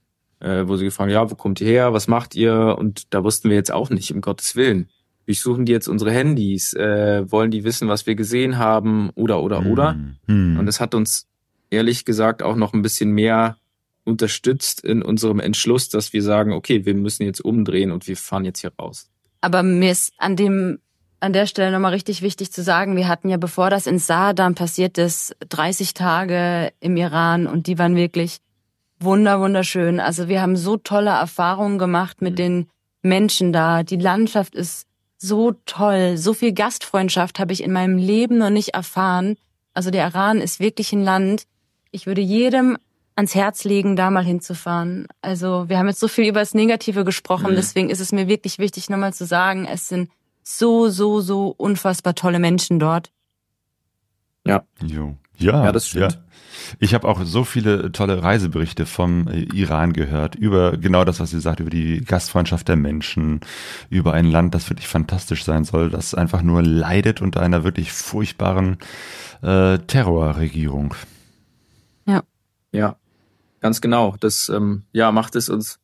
äh, wo sie gefragt haben, ja, wo kommt ihr her, was macht ihr? Und da wussten wir jetzt auch nicht, um Gottes Willen. Durchsuchen die jetzt unsere Handys, äh, wollen die wissen, was wir gesehen haben oder oder oder. Hm. Und es hat uns ehrlich gesagt auch noch ein bisschen mehr unterstützt in unserem Entschluss, dass wir sagen, okay, wir müssen jetzt umdrehen und wir fahren jetzt hier raus. Aber mir ist an dem an der Stelle nochmal richtig wichtig zu sagen, wir hatten ja, bevor das in Saadam passiert ist, 30 Tage im Iran und die waren wirklich wunder, wunderschön. Also wir haben so tolle Erfahrungen gemacht mit Mhm. den Menschen da. Die Landschaft ist so toll. So viel Gastfreundschaft habe ich in meinem Leben noch nicht erfahren. Also der Iran ist wirklich ein Land. Ich würde jedem ans Herz legen, da mal hinzufahren. Also wir haben jetzt so viel über das Negative gesprochen, mhm. deswegen ist es mir wirklich wichtig, nochmal zu sagen, es sind so, so, so unfassbar tolle Menschen dort. Ja. Jo. Ja, ja, das stimmt. Ja. Ich habe auch so viele tolle Reiseberichte vom äh, Iran gehört, über genau das, was sie sagt, über die Gastfreundschaft der Menschen, über ein Land, das wirklich fantastisch sein soll, das einfach nur leidet unter einer wirklich furchtbaren äh, Terrorregierung. Ja. Ja, ganz genau. Das ähm, ja macht es uns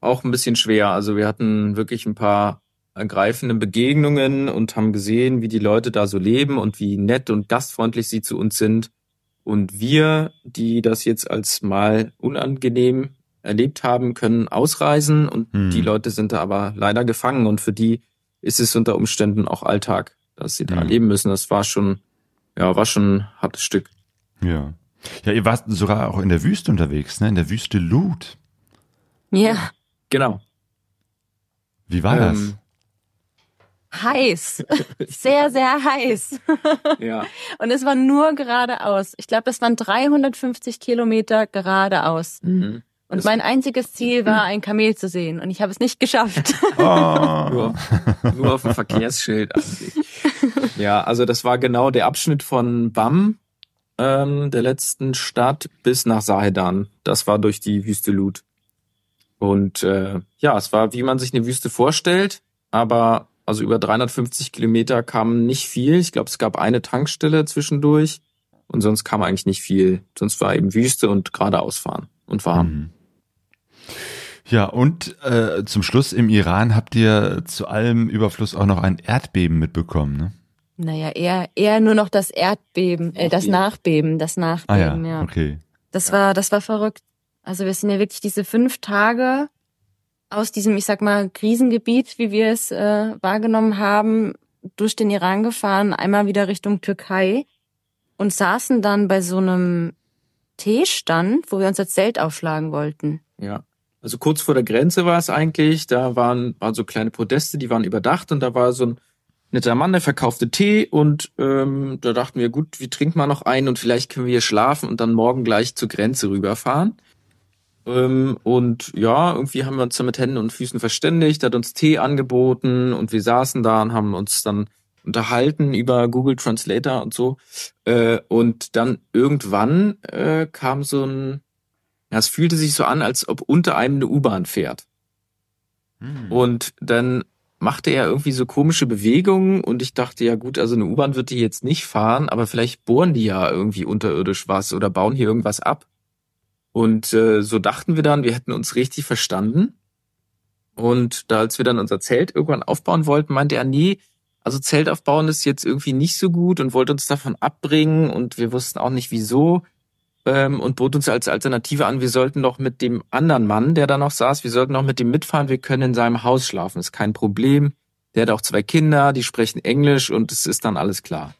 auch ein bisschen schwer. Also wir hatten wirklich ein paar ergreifende Begegnungen und haben gesehen, wie die Leute da so leben und wie nett und gastfreundlich sie zu uns sind. Und wir, die das jetzt als mal unangenehm erlebt haben, können ausreisen und hm. die Leute sind da aber leider gefangen und für die ist es unter Umständen auch Alltag, dass sie da hm. leben müssen. Das war schon, ja, war schon ein hartes Stück. Ja. Ja, ihr wart sogar auch in der Wüste unterwegs, ne? In der Wüste Lut. Ja. Genau. Wie war ähm, das? Heiß. Sehr, sehr heiß. Ja. Und es war nur geradeaus. Ich glaube, es waren 350 Kilometer geradeaus. Mhm. Und mein einziges Ziel war, ein Kamel zu sehen. Und ich habe es nicht geschafft. Oh. nur, nur auf dem Verkehrsschild eigentlich. Ja, also das war genau der Abschnitt von Bam, ähm, der letzten Stadt, bis nach Sahedan. Das war durch die Wüste Lut. Und äh, ja, es war, wie man sich eine Wüste vorstellt, aber also über 350 Kilometer kam nicht viel. Ich glaube, es gab eine Tankstelle zwischendurch und sonst kam eigentlich nicht viel. Sonst war eben Wüste und geradeaus fahren und warm. Mhm. Ja, und äh, zum Schluss im Iran habt ihr zu allem Überfluss auch noch ein Erdbeben mitbekommen, ne? Naja, eher, eher nur noch das Erdbeben, äh, das Nachbeben, das Nachbeben, ah, ja. ja. Okay. Das war, das war verrückt. Also wir sind ja wirklich diese fünf Tage aus diesem, ich sag mal, Krisengebiet, wie wir es äh, wahrgenommen haben, durch den Iran gefahren, einmal wieder Richtung Türkei und saßen dann bei so einem Teestand, wo wir unser Zelt aufschlagen wollten. Ja. Also kurz vor der Grenze war es eigentlich, da waren, waren so kleine Podeste, die waren überdacht und da war so ein netter Mann, der verkaufte Tee und ähm, da dachten wir, gut, wir trinken mal noch einen und vielleicht können wir hier schlafen und dann morgen gleich zur Grenze rüberfahren. Ähm, und ja, irgendwie haben wir uns dann mit Händen und Füßen verständigt, hat uns Tee angeboten und wir saßen da und haben uns dann unterhalten über Google Translator und so. Äh, und dann irgendwann äh, kam so ein, ja, es fühlte sich so an, als ob unter einem eine U-Bahn fährt. Hm. Und dann machte er irgendwie so komische Bewegungen und ich dachte, ja gut, also eine U-Bahn wird die jetzt nicht fahren, aber vielleicht bohren die ja irgendwie unterirdisch was oder bauen hier irgendwas ab. Und äh, so dachten wir dann, wir hätten uns richtig verstanden. Und da, als wir dann unser Zelt irgendwann aufbauen wollten, meinte er, nee, also Zelt aufbauen ist jetzt irgendwie nicht so gut und wollte uns davon abbringen und wir wussten auch nicht wieso ähm, und bot uns als Alternative an, wir sollten doch mit dem anderen Mann, der da noch saß, wir sollten doch mit dem mitfahren, wir können in seinem Haus schlafen, ist kein Problem. Der hat auch zwei Kinder, die sprechen Englisch und es ist dann alles klar.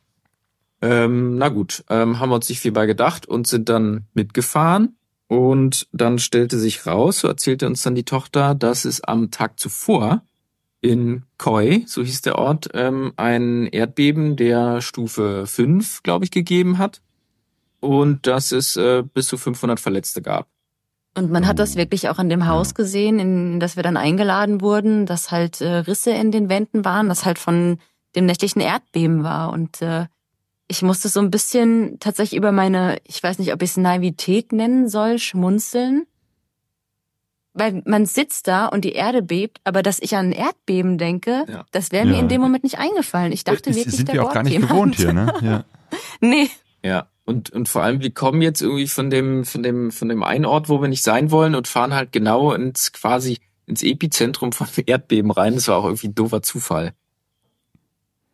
Ähm, na gut, ähm, haben wir uns nicht viel bei gedacht und sind dann mitgefahren und dann stellte sich raus, so erzählte uns dann die Tochter, dass es am Tag zuvor in Koi, so hieß der Ort, ähm, ein Erdbeben der Stufe 5, glaube ich, gegeben hat. Und dass es äh, bis zu 500 Verletzte gab. Und man hat das wirklich auch an dem Haus gesehen, in das wir dann eingeladen wurden, dass halt äh, Risse in den Wänden waren, das halt von dem nächtlichen Erdbeben war. Und äh, ich musste so ein bisschen tatsächlich über meine, ich weiß nicht, ob ich es Naivität nennen soll, schmunzeln. Weil man sitzt da und die Erde bebt, aber dass ich an Erdbeben denke, ja. das wäre mir ja. in dem Moment nicht eingefallen. Ich dachte das wirklich, sind wir auch gar nicht jemand. gewohnt hier, ne? Ja. nee. Ja. Und, und vor allem, wir kommen jetzt irgendwie von dem, von dem, von dem einen Ort, wo wir nicht sein wollen und fahren halt genau ins quasi ins Epizentrum von Erdbeben rein. Das war auch irgendwie ein doofer Zufall.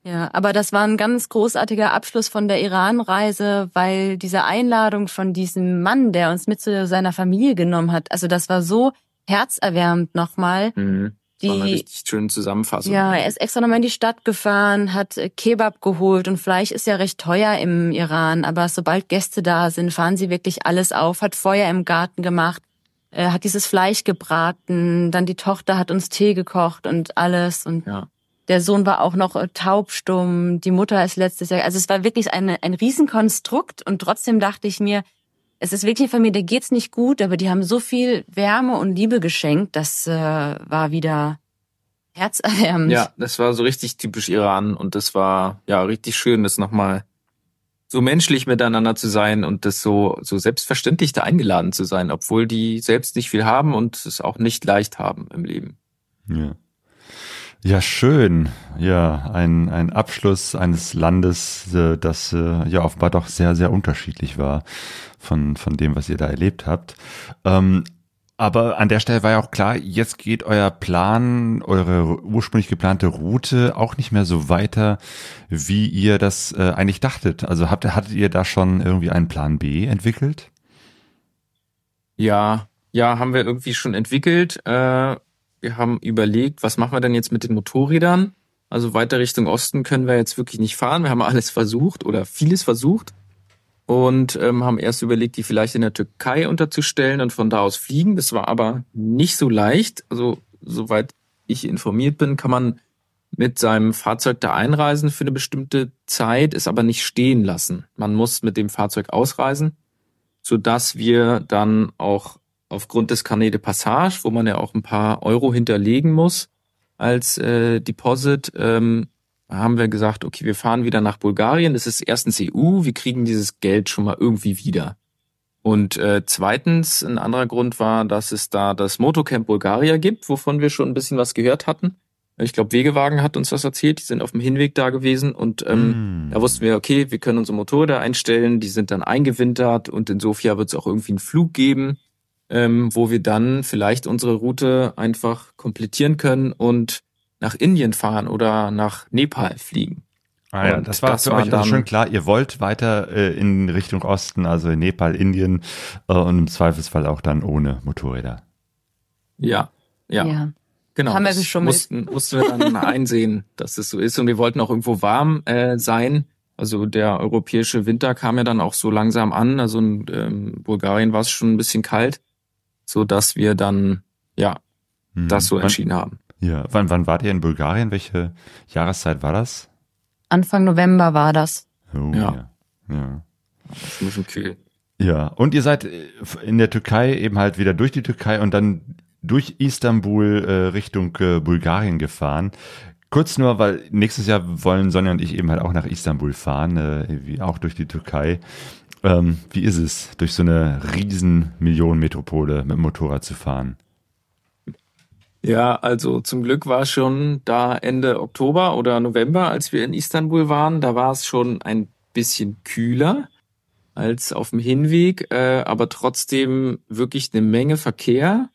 Ja, aber das war ein ganz großartiger Abschluss von der Iran-Reise, weil diese Einladung von diesem Mann, der uns mit zu seiner Familie genommen hat, also das war so herzerwärmend nochmal. Mhm. Die, war eine richtig schöne Zusammenfassung. Ja, er ist extra nochmal in die Stadt gefahren, hat Kebab geholt und Fleisch ist ja recht teuer im Iran, aber sobald Gäste da sind, fahren sie wirklich alles auf, hat Feuer im Garten gemacht, äh, hat dieses Fleisch gebraten, dann die Tochter hat uns Tee gekocht und alles und ja Der Sohn war auch noch äh, taubstumm, die Mutter ist letztes Jahr. Also es war wirklich eine, ein Riesenkonstrukt und trotzdem dachte ich mir, es ist wirklich eine Familie, der geht's nicht gut, aber die haben so viel Wärme und Liebe geschenkt, das äh, war wieder herzerwärmend. Ja, das war so richtig typisch Iran und das war ja richtig schön, das nochmal so menschlich miteinander zu sein und das so, so selbstverständlich da eingeladen zu sein, obwohl die selbst nicht viel haben und es auch nicht leicht haben im Leben. Ja. Ja, schön. Ja, ein, ein Abschluss eines Landes, äh, das äh, ja offenbar doch sehr, sehr unterschiedlich war von, von dem, was ihr da erlebt habt. Ähm, aber an der Stelle war ja auch klar, jetzt geht euer Plan, eure ursprünglich geplante Route auch nicht mehr so weiter, wie ihr das äh, eigentlich dachtet. Also habt, hattet ihr da schon irgendwie einen Plan B entwickelt? Ja, ja, haben wir irgendwie schon entwickelt. Äh, wir haben überlegt, was machen wir denn jetzt mit den Motorrädern? Also weiter Richtung Osten können wir jetzt wirklich nicht fahren. Wir haben alles versucht oder vieles versucht und ähm, haben erst überlegt, die vielleicht in der Türkei unterzustellen und von da aus fliegen. Das war aber nicht so leicht. Also soweit ich informiert bin, kann man mit seinem Fahrzeug da einreisen für eine bestimmte Zeit, es aber nicht stehen lassen. Man muss mit dem Fahrzeug ausreisen, so dass wir dann auch aufgrund des Carnet de Passage, wo man ja auch ein paar Euro hinterlegen muss als äh, Deposit, ähm, haben wir gesagt, okay, wir fahren wieder nach Bulgarien. Das ist erstens EU, wir kriegen dieses Geld schon mal irgendwie wieder. Und äh, zweitens, ein anderer Grund war, dass es da das Motocamp Bulgaria gibt, wovon wir schon ein bisschen was gehört hatten. Ich glaube, Wegewagen hat uns das erzählt, die sind auf dem Hinweg da gewesen und ähm, mm. da wussten wir, okay, wir können unsere Motorräder einstellen, die sind dann eingewintert und in Sofia wird es auch irgendwie einen Flug geben, ähm, wo wir dann vielleicht unsere Route einfach komplettieren können und nach Indien fahren oder nach Nepal fliegen. Ah ja, das war das für euch also schon klar, ihr wollt weiter äh, in Richtung Osten, also in Nepal, Indien äh, und im Zweifelsfall auch dann ohne Motorräder. Ja, ja. ja. Genau. Haben wir das schon mussten, mussten wir dann einsehen, dass es so ist. Und wir wollten auch irgendwo warm äh, sein. Also der europäische Winter kam ja dann auch so langsam an. Also in ähm, Bulgarien war es schon ein bisschen kalt, so dass wir dann ja hm. das so entschieden haben. Ja, wann, wann wart ihr in Bulgarien? Welche Jahreszeit war das? Anfang November war das. Oh, ja. ja. ja. Das ist ein bisschen kühl. Ja, und ihr seid äh, in der Türkei eben halt wieder durch die Türkei und dann durch Istanbul äh, Richtung äh, Bulgarien gefahren. Kurz nur, weil nächstes Jahr wollen Sonja und ich eben halt auch nach Istanbul fahren, äh, wie auch durch die Türkei. Ähm, wie ist es, durch so eine riesen Millionenmetropole mit dem Motorrad zu fahren? Ja, also zum Glück war es schon da Ende Oktober oder November, als wir in Istanbul waren. Da war es schon ein bisschen kühler als auf dem Hinweg, äh, aber trotzdem wirklich eine Menge Verkehr.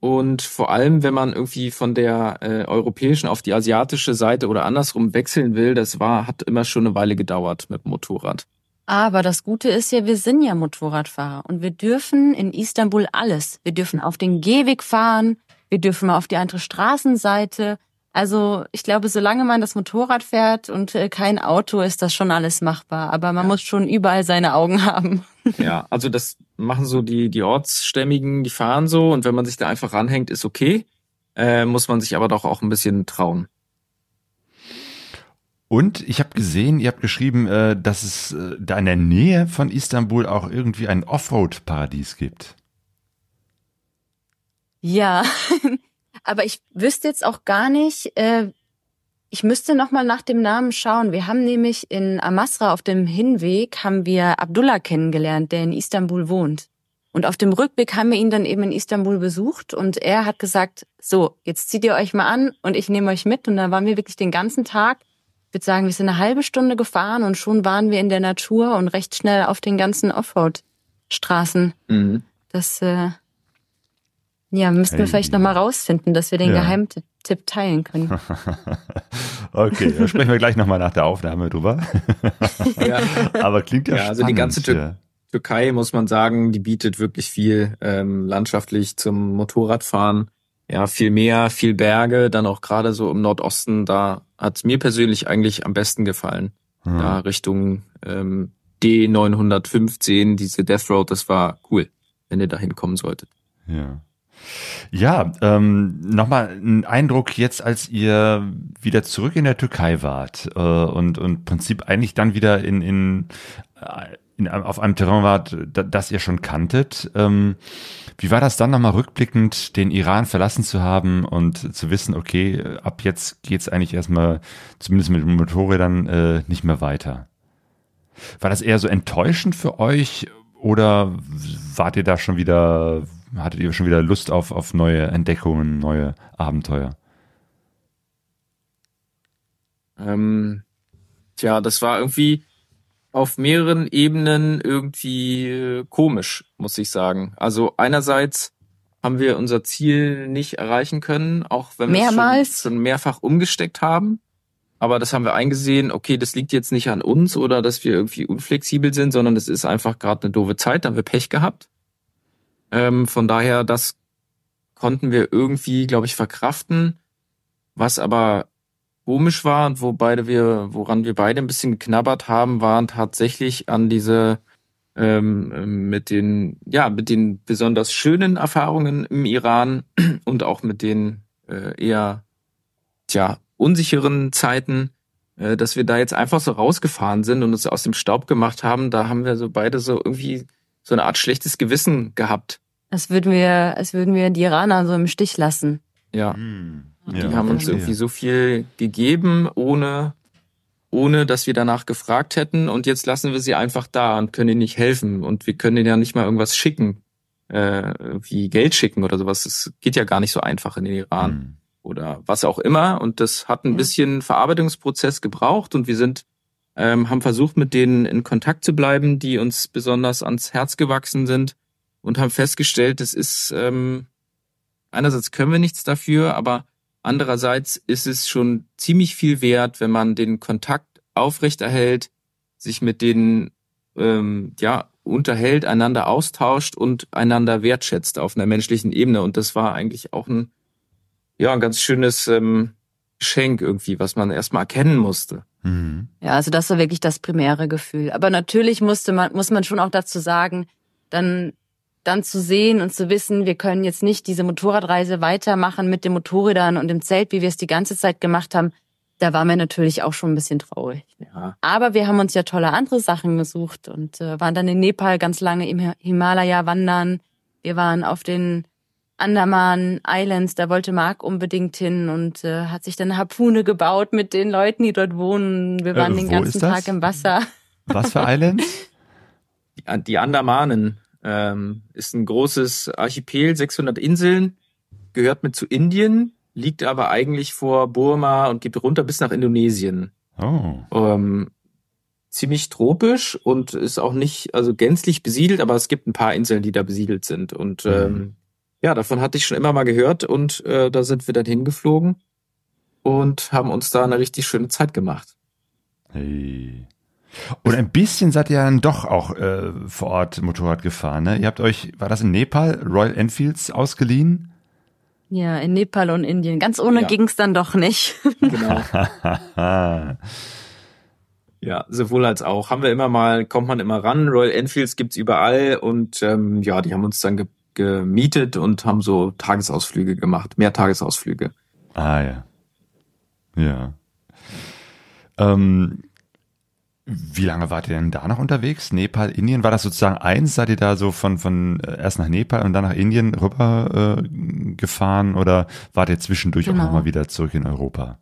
Und vor allem, wenn man irgendwie von der äh, europäischen auf die asiatische Seite oder andersrum wechseln will, das war, hat immer schon eine Weile gedauert mit Motorrad. Aber das Gute ist ja, wir sind ja Motorradfahrer und wir dürfen in Istanbul alles. Wir dürfen auf den Gehweg fahren, wir dürfen mal auf die andere Straßenseite. Also ich glaube, solange man das Motorrad fährt und äh, kein Auto, ist das schon alles machbar. Aber man ja. muss schon überall seine Augen haben. Ja, also das machen so die, die Ortsstämmigen, die fahren so und wenn man sich da einfach ranhängt, ist okay. Äh, muss man sich aber doch auch ein bisschen trauen. Und ich habe gesehen, ihr habt geschrieben, äh, dass es äh, da in der Nähe von Istanbul auch irgendwie ein Offroad-Paradies gibt. Ja, aber ich wüsste jetzt auch gar nicht, äh, ich müsste noch mal nach dem Namen schauen. Wir haben nämlich in Amasra auf dem Hinweg haben wir Abdullah kennengelernt, der in Istanbul wohnt. Und auf dem Rückweg haben wir ihn dann eben in Istanbul besucht und er hat gesagt, so, jetzt zieht ihr euch mal an und ich nehme euch mit. Und dann waren wir wirklich den ganzen Tag, ich würde sagen, wir sind eine halbe Stunde gefahren und schon waren wir in der Natur und recht schnell auf den ganzen Offroad-Straßen. Mhm. Das äh, ja, müssten wir vielleicht nochmal rausfinden, dass wir den ja. Geheimtipp teilen können. okay, da sprechen wir gleich nochmal nach der Aufnahme drüber. ja. Aber klingt ja, ja Also die ganze Tür ja. Türkei, muss man sagen, die bietet wirklich viel ähm, landschaftlich zum Motorradfahren. Ja, viel Meer, viel Berge, dann auch gerade so im Nordosten, da hat's mir persönlich eigentlich am besten gefallen. Hm. Da Richtung ähm, D915, diese Death Road, das war cool, wenn ihr da hinkommen solltet. Ja. Ja, ähm, nochmal ein Eindruck jetzt, als ihr wieder zurück in der Türkei wart äh, und und Prinzip eigentlich dann wieder in in, äh, in auf einem Terrain wart, das ihr schon kanntet. Ähm, wie war das dann nochmal rückblickend, den Iran verlassen zu haben und zu wissen, okay, ab jetzt geht's eigentlich erstmal, zumindest mit den Motorrädern, äh, nicht mehr weiter? War das eher so enttäuschend für euch oder wart ihr da schon wieder hattet ihr schon wieder Lust auf, auf neue Entdeckungen, neue Abenteuer? Ähm, tja, das war irgendwie auf mehreren Ebenen irgendwie äh, komisch, muss ich sagen. Also einerseits haben wir unser Ziel nicht erreichen können, auch wenn wir es schon, schon mehrfach umgesteckt haben. Aber das haben wir eingesehen, okay, das liegt jetzt nicht an uns oder dass wir irgendwie unflexibel sind, sondern das ist einfach gerade eine doofe Zeit, da haben wir Pech gehabt. Ähm, von daher, das konnten wir irgendwie, glaube ich, verkraften. Was aber komisch war und wo beide wir, woran wir beide ein bisschen geknabbert haben, waren tatsächlich an diese ähm, mit den, ja, mit den besonders schönen Erfahrungen im Iran und auch mit den äh, eher, tja, unsicheren Zeiten, äh, dass wir da jetzt einfach so rausgefahren sind und uns aus dem Staub gemacht haben. Da haben wir so beide so irgendwie so eine Art schlechtes Gewissen gehabt. Als würden wir, als würden wir die Iraner so im Stich lassen. Ja. Hm. Ja die haben uns irgendwie so viel gegeben, ohne, ohne dass wir danach gefragt hätten. Und jetzt lassen wir sie einfach da und können ihnen nicht helfen. Und wir können ihnen ja nicht mal irgendwas schicken, äh, wie Geld schicken oder sowas. Das geht ja gar nicht so einfach in den Iran. Hm. Oder was auch immer. Und das hat ein bisschen Verarbeitungsprozess gebraucht und wir sind ähm, haben versucht, mit denen in Kontakt zu bleiben, die uns besonders ans Herz gewachsen sind und haben festgestellt, das ist ähm, einerseits können wir nichts dafür, aber andererseits ist es schon ziemlich viel wert, wenn man den Kontakt aufrechterhält, sich mit denen ähm, ja unterhält, einander austauscht und einander wertschätzt auf einer menschlichen Ebene. Und das war eigentlich auch ein ja ein ganz schönes ähm, Geschenk irgendwie, was man erstmal erkennen musste. Mhm. Ja, also das war wirklich das primäre Gefühl. Aber natürlich musste man, muss man schon auch dazu sagen, dann, dann zu sehen und zu wissen, wir können jetzt nicht diese Motorradreise weitermachen mit den Motorrädern und dem Zelt, wie wir es die ganze Zeit gemacht haben. Da waren wir natürlich auch schon ein bisschen traurig. Ja. Aber wir haben uns ja tolle andere Sachen gesucht und äh, waren dann in Nepal ganz lange im Himalaya wandern. Wir waren auf den Andaman Islands, da wollte Marc unbedingt hin und äh, hat sich dann eine Harpune gebaut mit den Leuten, die dort wohnen. Wir waren äh, den ganzen Tag im Wasser. Was für Islands? Die, die Andamanen ähm, ist ein großes Archipel, 600 Inseln, gehört mit zu Indien, liegt aber eigentlich vor Burma und geht runter bis nach Indonesien. Oh. Ähm, ziemlich tropisch und ist auch nicht also gänzlich besiedelt, aber es gibt ein paar Inseln, die da besiedelt sind und mhm. ähm, ja, davon hatte ich schon immer mal gehört und äh, da sind wir dann hingeflogen und haben uns da eine richtig schöne Zeit gemacht. Hey. Und ein bisschen seid ihr dann doch auch äh, vor Ort Motorrad gefahren, ne? Ihr habt euch, war das in Nepal, Royal Enfields ausgeliehen? Ja, in Nepal und Indien. Ganz ohne ja. ging's dann doch nicht. Genau. ja, sowohl als auch. Haben wir immer mal, kommt man immer ran. Royal Enfields gibt's überall und ähm, ja, die haben uns dann ge gemietet und haben so Tagesausflüge gemacht, mehr Tagesausflüge. Ah ja. Ja. Ähm, wie lange wart ihr denn da noch unterwegs? Nepal, Indien, war das sozusagen eins? Seid ihr da so von, von äh, erst nach Nepal und dann nach Indien rüber äh, gefahren oder wart ihr zwischendurch genau. auch nochmal wieder zurück in Europa?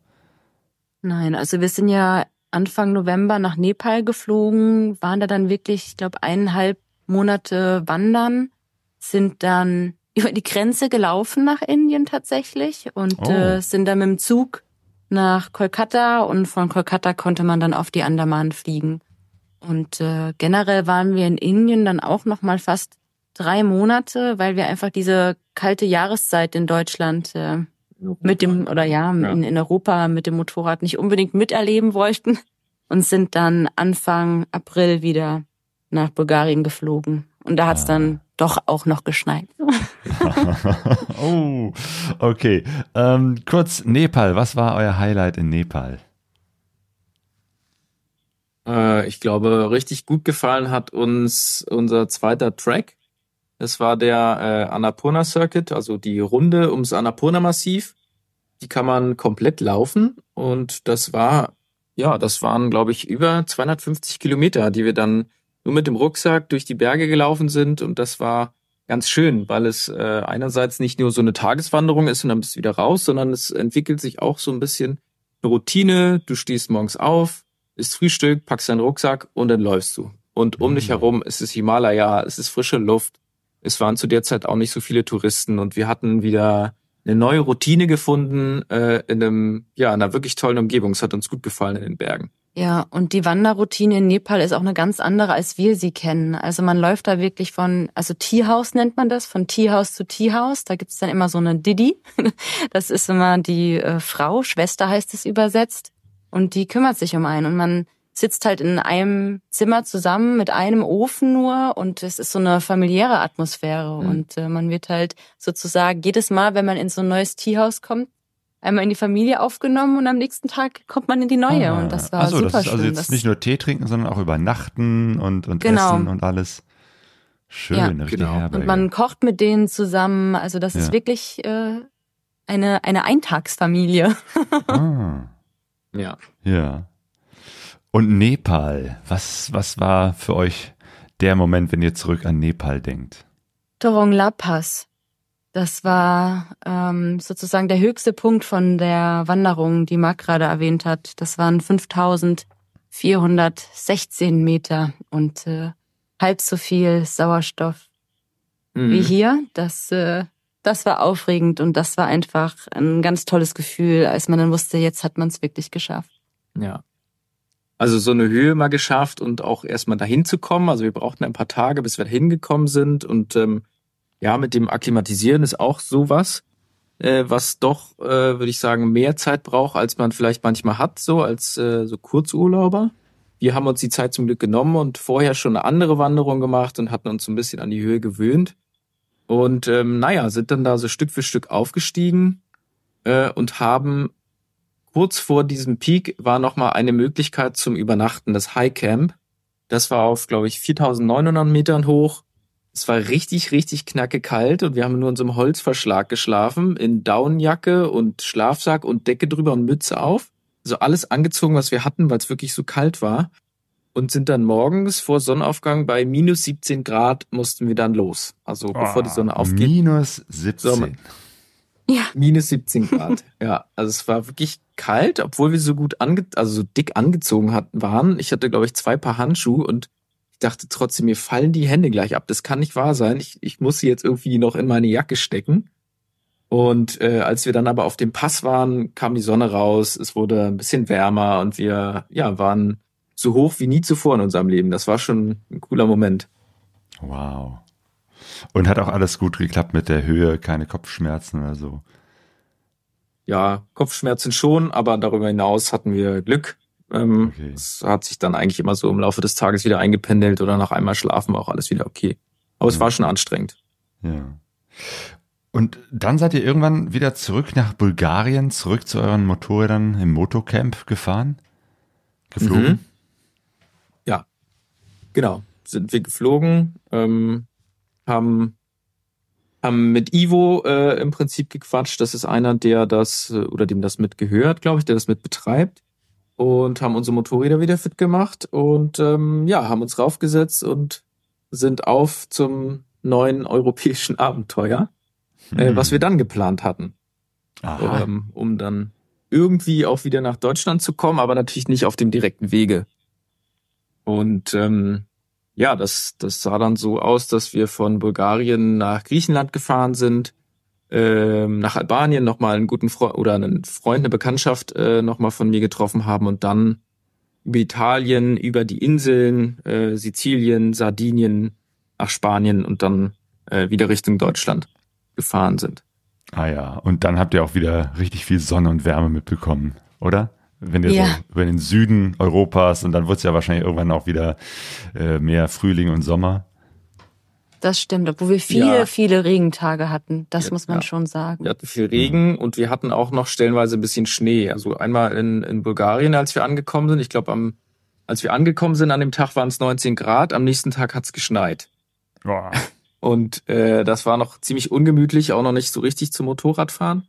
Nein, also wir sind ja Anfang November nach Nepal geflogen, waren da dann wirklich, ich glaube, eineinhalb Monate wandern sind dann über die Grenze gelaufen nach Indien tatsächlich und oh. äh, sind dann mit dem Zug nach Kolkata und von Kolkata konnte man dann auf die Andaman fliegen. Und äh, generell waren wir in Indien dann auch noch mal fast drei Monate, weil wir einfach diese kalte Jahreszeit in Deutschland äh, mit dem oder ja, ja. In, in Europa mit dem Motorrad nicht unbedingt miterleben wollten und sind dann Anfang April wieder nach Bulgarien geflogen. Und da hat's ah. dann doch auch noch geschneit. oh, okay. Ähm, kurz Nepal, was war euer Highlight in Nepal? Äh, ich glaube, richtig gut gefallen hat uns unser zweiter Track. Das war der äh, Annapurna Circuit, also die Runde ums Annapurna Massiv. Die kann man komplett laufen und das war, ja, das waren, glaube ich, über 250 Kilometer, die wir dann nur mit dem Rucksack durch die Berge gelaufen sind und das war ganz schön, weil es äh, einerseits nicht nur so eine Tageswanderung ist und dann bist du wieder raus, sondern es entwickelt sich auch so ein bisschen eine Routine. Du stehst morgens auf, isst Frühstück, packst deinen Rucksack und dann läufst du. Und um mhm. dich herum ist es Himalaya, es ist frische Luft. Es waren zu der Zeit auch nicht so viele Touristen und wir hatten wieder eine neue Routine gefunden äh, in einem ja in einer wirklich tollen Umgebung. Es hat uns gut gefallen in den Bergen. Ja, und die Wanderroutine in Nepal ist auch eine ganz andere, als wir sie kennen. Also man läuft da wirklich von, also Teehaus nennt man das, von Teehaus zu Teehaus. Da gibt's dann immer so eine Didi. Das ist immer die äh, Frau, Schwester heißt es übersetzt. Und die kümmert sich um einen. Und man sitzt halt in einem Zimmer zusammen mit einem Ofen nur und es ist so eine familiäre Atmosphäre. Mhm. Und äh, man wird halt sozusagen jedes Mal, wenn man in so ein neues Teehaus kommt, einmal in die Familie aufgenommen und am nächsten Tag kommt man in die neue ah, und das war also, super das ist also jetzt nicht nur Tee trinken, sondern auch übernachten und, und genau. essen und alles. Schön, ja, genau. Und man kocht mit denen zusammen, also das ja. ist wirklich äh, eine, eine Eintagsfamilie. ah. Ja. Ja. Und Nepal, was, was war für euch der Moment, wenn ihr zurück an Nepal denkt? Torong La Pass. Das war ähm, sozusagen der höchste Punkt von der Wanderung, die Marc gerade erwähnt hat. Das waren 5416 Meter und äh, halb so viel Sauerstoff mhm. wie hier. Das, äh, das war aufregend und das war einfach ein ganz tolles Gefühl, als man dann wusste, jetzt hat man es wirklich geschafft. Ja. Also so eine Höhe mal geschafft und auch erstmal dahin zu kommen. Also wir brauchten ein paar Tage, bis wir dahin gekommen sind und ähm, ja, mit dem Akklimatisieren ist auch sowas, äh, was doch, äh, würde ich sagen, mehr Zeit braucht, als man vielleicht manchmal hat, so als äh, so Kurzurlauber. Wir haben uns die Zeit zum Glück genommen und vorher schon eine andere Wanderung gemacht und hatten uns so ein bisschen an die Höhe gewöhnt. Und ähm, naja, sind dann da so Stück für Stück aufgestiegen äh, und haben kurz vor diesem Peak war nochmal eine Möglichkeit zum Übernachten, das High Camp. Das war auf, glaube ich, 4900 Metern hoch es war richtig, richtig knacke kalt und wir haben nur in so einem Holzverschlag geschlafen, in Daunenjacke und Schlafsack und Decke drüber und Mütze auf. Also alles angezogen, was wir hatten, weil es wirklich so kalt war. Und sind dann morgens vor Sonnenaufgang bei minus 17 Grad mussten wir dann los. Also oh, bevor die Sonne aufgeht. Minus 17. So, ja. Minus 17 Grad. ja, also es war wirklich kalt, obwohl wir so gut ange also so dick angezogen hatten waren. Ich hatte, glaube ich, zwei Paar Handschuhe und dachte trotzdem, mir fallen die Hände gleich ab. Das kann nicht wahr sein. Ich, ich muss sie jetzt irgendwie noch in meine Jacke stecken. Und äh, als wir dann aber auf dem Pass waren, kam die Sonne raus, es wurde ein bisschen wärmer und wir ja waren so hoch wie nie zuvor in unserem Leben. Das war schon ein cooler Moment. Wow. Und hat auch alles gut geklappt mit der Höhe, keine Kopfschmerzen oder so. Ja, Kopfschmerzen schon, aber darüber hinaus hatten wir Glück. Ähm, okay. Es hat sich dann eigentlich immer so im Laufe des Tages wieder eingependelt oder nach einmal schlafen war auch alles wieder okay. Aber ja. es war schon anstrengend. Ja. Und dann seid ihr irgendwann wieder zurück nach Bulgarien, zurück zu euren Motorrädern im Motocamp gefahren? Geflogen? Mhm. Ja, genau. Sind wir geflogen, ähm, haben, haben mit Ivo äh, im Prinzip gequatscht. Das ist einer, der das, äh, oder dem das mitgehört, glaube ich, der das mit betreibt und haben unsere Motorräder wieder fit gemacht und ähm, ja, haben uns raufgesetzt und sind auf zum neuen europäischen Abenteuer, hm. äh, was wir dann geplant hatten. Ähm, um dann irgendwie auch wieder nach Deutschland zu kommen, aber natürlich nicht auf dem direkten Wege. Und ähm, ja, das, das sah dann so aus, dass wir von Bulgarien nach Griechenland gefahren sind, ähm, nach Albanien nochmal einen guten Freund oder einen Freund, eine Bekanntschaft äh, nochmal von mir getroffen haben und dann über Italien, über die Inseln, äh, Sizilien, Sardinien, nach Spanien und dann äh, wieder Richtung Deutschland gefahren sind. Ah ja, und dann habt ihr auch wieder richtig viel Sonne und Wärme mitbekommen, oder? Wenn ihr ja. so über den Süden Europas und dann wird es ja wahrscheinlich irgendwann auch wieder äh, mehr Frühling und Sommer. Das stimmt, obwohl wir viele, ja. viele Regentage hatten. Das ja, muss man ja. schon sagen. Wir hatten viel Regen und wir hatten auch noch stellenweise ein bisschen Schnee. Also einmal in, in Bulgarien, als wir angekommen sind. Ich glaube, am, als wir angekommen sind, an dem Tag waren es 19 Grad. Am nächsten Tag hat's geschneit. Boah. Und äh, das war noch ziemlich ungemütlich, auch noch nicht so richtig zum Motorradfahren.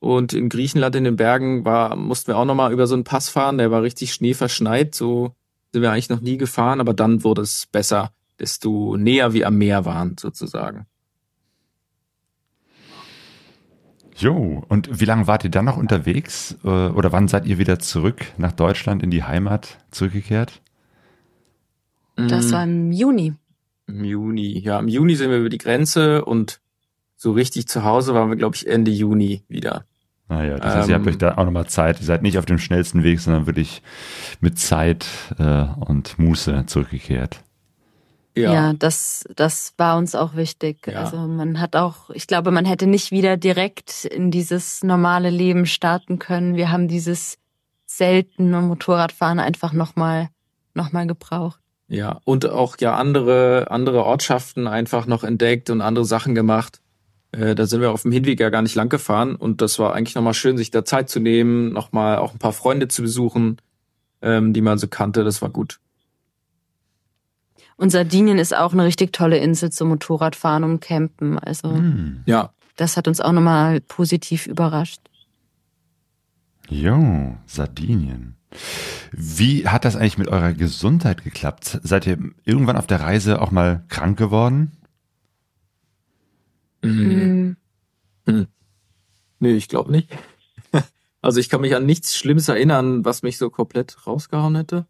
Und in Griechenland in den Bergen war, mussten wir auch nochmal über so einen Pass fahren, der war richtig schneeverschneit, so sind wir eigentlich noch nie gefahren, aber dann wurde es besser, desto näher wir am Meer waren, sozusagen. Jo, und wie lange wart ihr dann noch unterwegs? Äh, oder wann seid ihr wieder zurück nach Deutschland in die Heimat zurückgekehrt? Das war im Juni. Im Juni, ja, im Juni sind wir über die Grenze und so richtig zu Hause waren wir, glaube ich, Ende Juni wieder. Naja, das heißt, ihr habt Ähm, euch da auch nochmal Zeit. Ihr seid nicht auf dem schnellsten Weg, sondern wirklich mit Zeit äh, und Muße zurückgekehrt. Ja, das, das war uns auch wichtig. Ja. Also man hat auch, ich glaube, man hätte nicht wieder direkt in dieses normale Leben starten können. Wir haben dieses seltene Motorradfahren einfach nochmal noch mal gebraucht. Ja, und auch ja andere, andere Ortschaften einfach noch entdeckt und andere Sachen gemacht. Äh, da sind wir auf dem Hinweg ja gar nicht lang gefahren und das war eigentlich nochmal schön, sich da Zeit zu nehmen, nochmal auch ein paar Freunde zu besuchen, ähm, die man so kannte. Das war gut. Und Sardinien ist auch eine richtig tolle Insel zum Motorradfahren und Campen. Also Hm. Ja, das hat uns auch nochmal positiv überrascht. Jo, Sardinien. Wie hat das eigentlich mit eurer Gesundheit geklappt? Seid ihr irgendwann auf der Reise auch mal krank geworden? Mhm. Mhm. Nee, ich glaube nicht. Also ich kann mich an nichts Schlimmes erinnern, was mich so komplett rausgehauen hätte.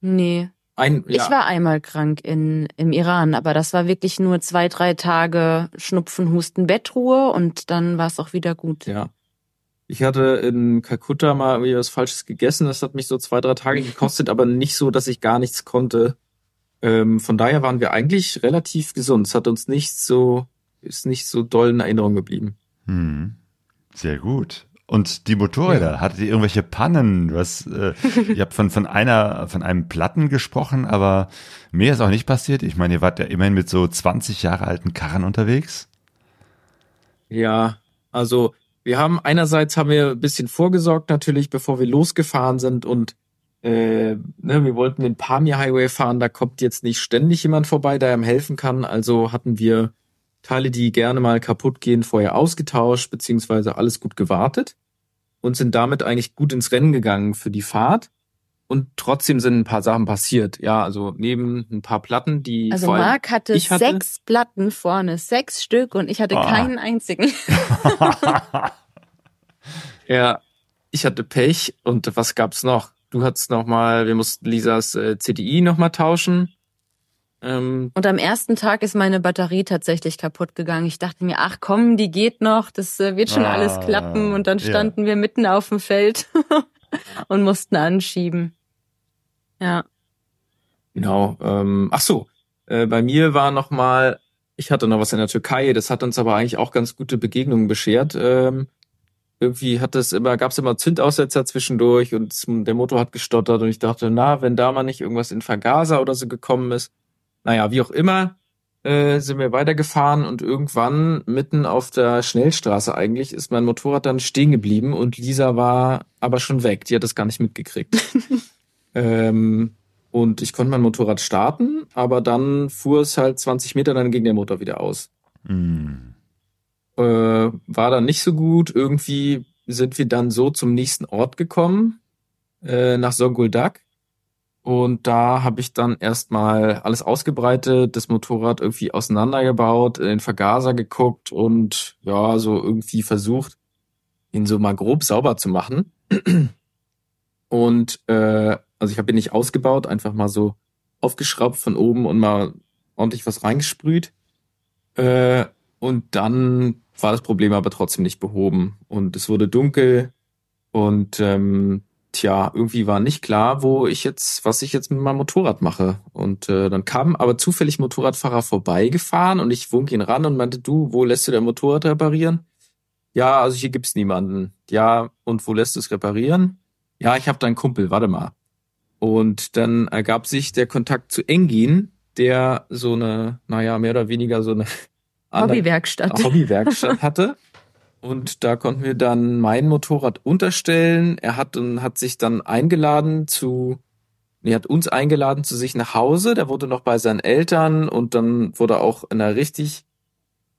Nee. Ein, ja, Ich war einmal krank in, im Iran, aber das war wirklich nur zwei, drei Tage Schnupfen, Husten, Bettruhe und dann war es auch wieder gut. Ja. Ich hatte in Kalkutta mal irgendwie was Falsches gegessen. Das hat mich so zwei, drei Tage gekostet, aber nicht so, dass ich gar nichts konnte. Ähm, von daher waren wir eigentlich relativ gesund. Es hat uns nicht so, ist nicht so doll in Erinnerung geblieben. Hm. Sehr gut. Und die Motorräder, hattet ihr irgendwelche Pannen? Hast, äh, ihr habt von, von einer, von einem Platten gesprochen, aber mehr ist auch nicht passiert. Ich meine, ihr wart ja immerhin mit so 20 Jahre alten Karren unterwegs. Ja, also wir haben einerseits haben wir ein bisschen vorgesorgt natürlich, bevor wir losgefahren sind und äh, ne, wir wollten den Pamir Highway fahren, da kommt jetzt nicht ständig jemand vorbei, der einem helfen kann. Also hatten wir Teile, die gerne mal kaputt gehen, vorher ausgetauscht, beziehungsweise alles gut gewartet und sind damit eigentlich gut ins Rennen gegangen für die Fahrt. Und trotzdem sind ein paar Sachen passiert. Ja, also neben ein paar Platten, die Also vor allem Marc hatte, ich hatte- sechs Platten vorne, sechs Stück und ich hatte Ah. keinen einzigen. Ja, ich hatte Pech und was gab's noch? Du hattest noch mal, wir mussten Lisas äh, CDI noch mal tauschen. Ähm, Und am ersten Tag ist meine Batterie tatsächlich kaputt gegangen. Ich dachte mir, ach komm, die geht noch, das äh, wird schon Ah, alles klappen. Und dann ja. standen wir mitten auf dem Feld und mussten anschieben. Ja. genau. Ähm, ach so, äh, bei mir war noch mal, ich hatte noch was in der Türkei. Das hat uns aber eigentlich auch ganz gute Begegnungen beschert. Ähm, irgendwie hat es immer, gab's immer Zündaussetzer zwischendurch und es- der Motor hat gestottert und ich dachte, na, wenn da mal nicht irgendwas in Vergaser oder so gekommen ist. Naja, wie auch immer, äh, sind wir weitergefahren und irgendwann mitten auf der Schnellstraße eigentlich ist mein Motorrad dann stehen geblieben und Lisa war aber schon weg. Die hat das gar nicht mitgekriegt. ähm, und ich konnte mein Motorrad starten, aber dann fuhr es halt 20 Meter, dann ging der Motor wieder aus Hm. äh, war dann nicht so gut. Irgendwie sind wir dann so zum nächsten Ort gekommen, äh, nach Songuldak. Und da habe ich dann erstmal alles ausgebreitet, das Motorrad irgendwie auseinandergebaut, in den Vergaser geguckt und ja, so irgendwie versucht, ihn so mal grob sauber zu machen. Und äh, also ich habe ihn nicht ausgebaut, einfach mal so aufgeschraubt von oben und mal ordentlich was reingesprüht. Äh, und dann war das Problem aber trotzdem nicht behoben. Und es wurde dunkel und ähm, tja, irgendwie war nicht klar, wo ich jetzt, was ich jetzt mit meinem Motorrad mache. Und äh, dann kamen aber zufällig Motorradfahrer vorbeigefahren und ich wunk ihn ran und meinte, du, wo lässt du dein Motorrad reparieren? Ja, also hier gibt's niemanden. Ja, und wo lässt du es reparieren? Ja, ich habe da einen Kumpel, warte mal. Und dann ergab sich der Kontakt zu Engin, der so eine, naja, mehr oder weniger so eine Hobbywerkstatt. Hobbywerkstatt hatte. Und da konnten wir dann mein Motorrad unterstellen. Er hat, und hat sich dann eingeladen zu Er hat uns eingeladen zu sich nach Hause. Der wurde noch bei seinen Eltern und dann wurde auch in einer richtig,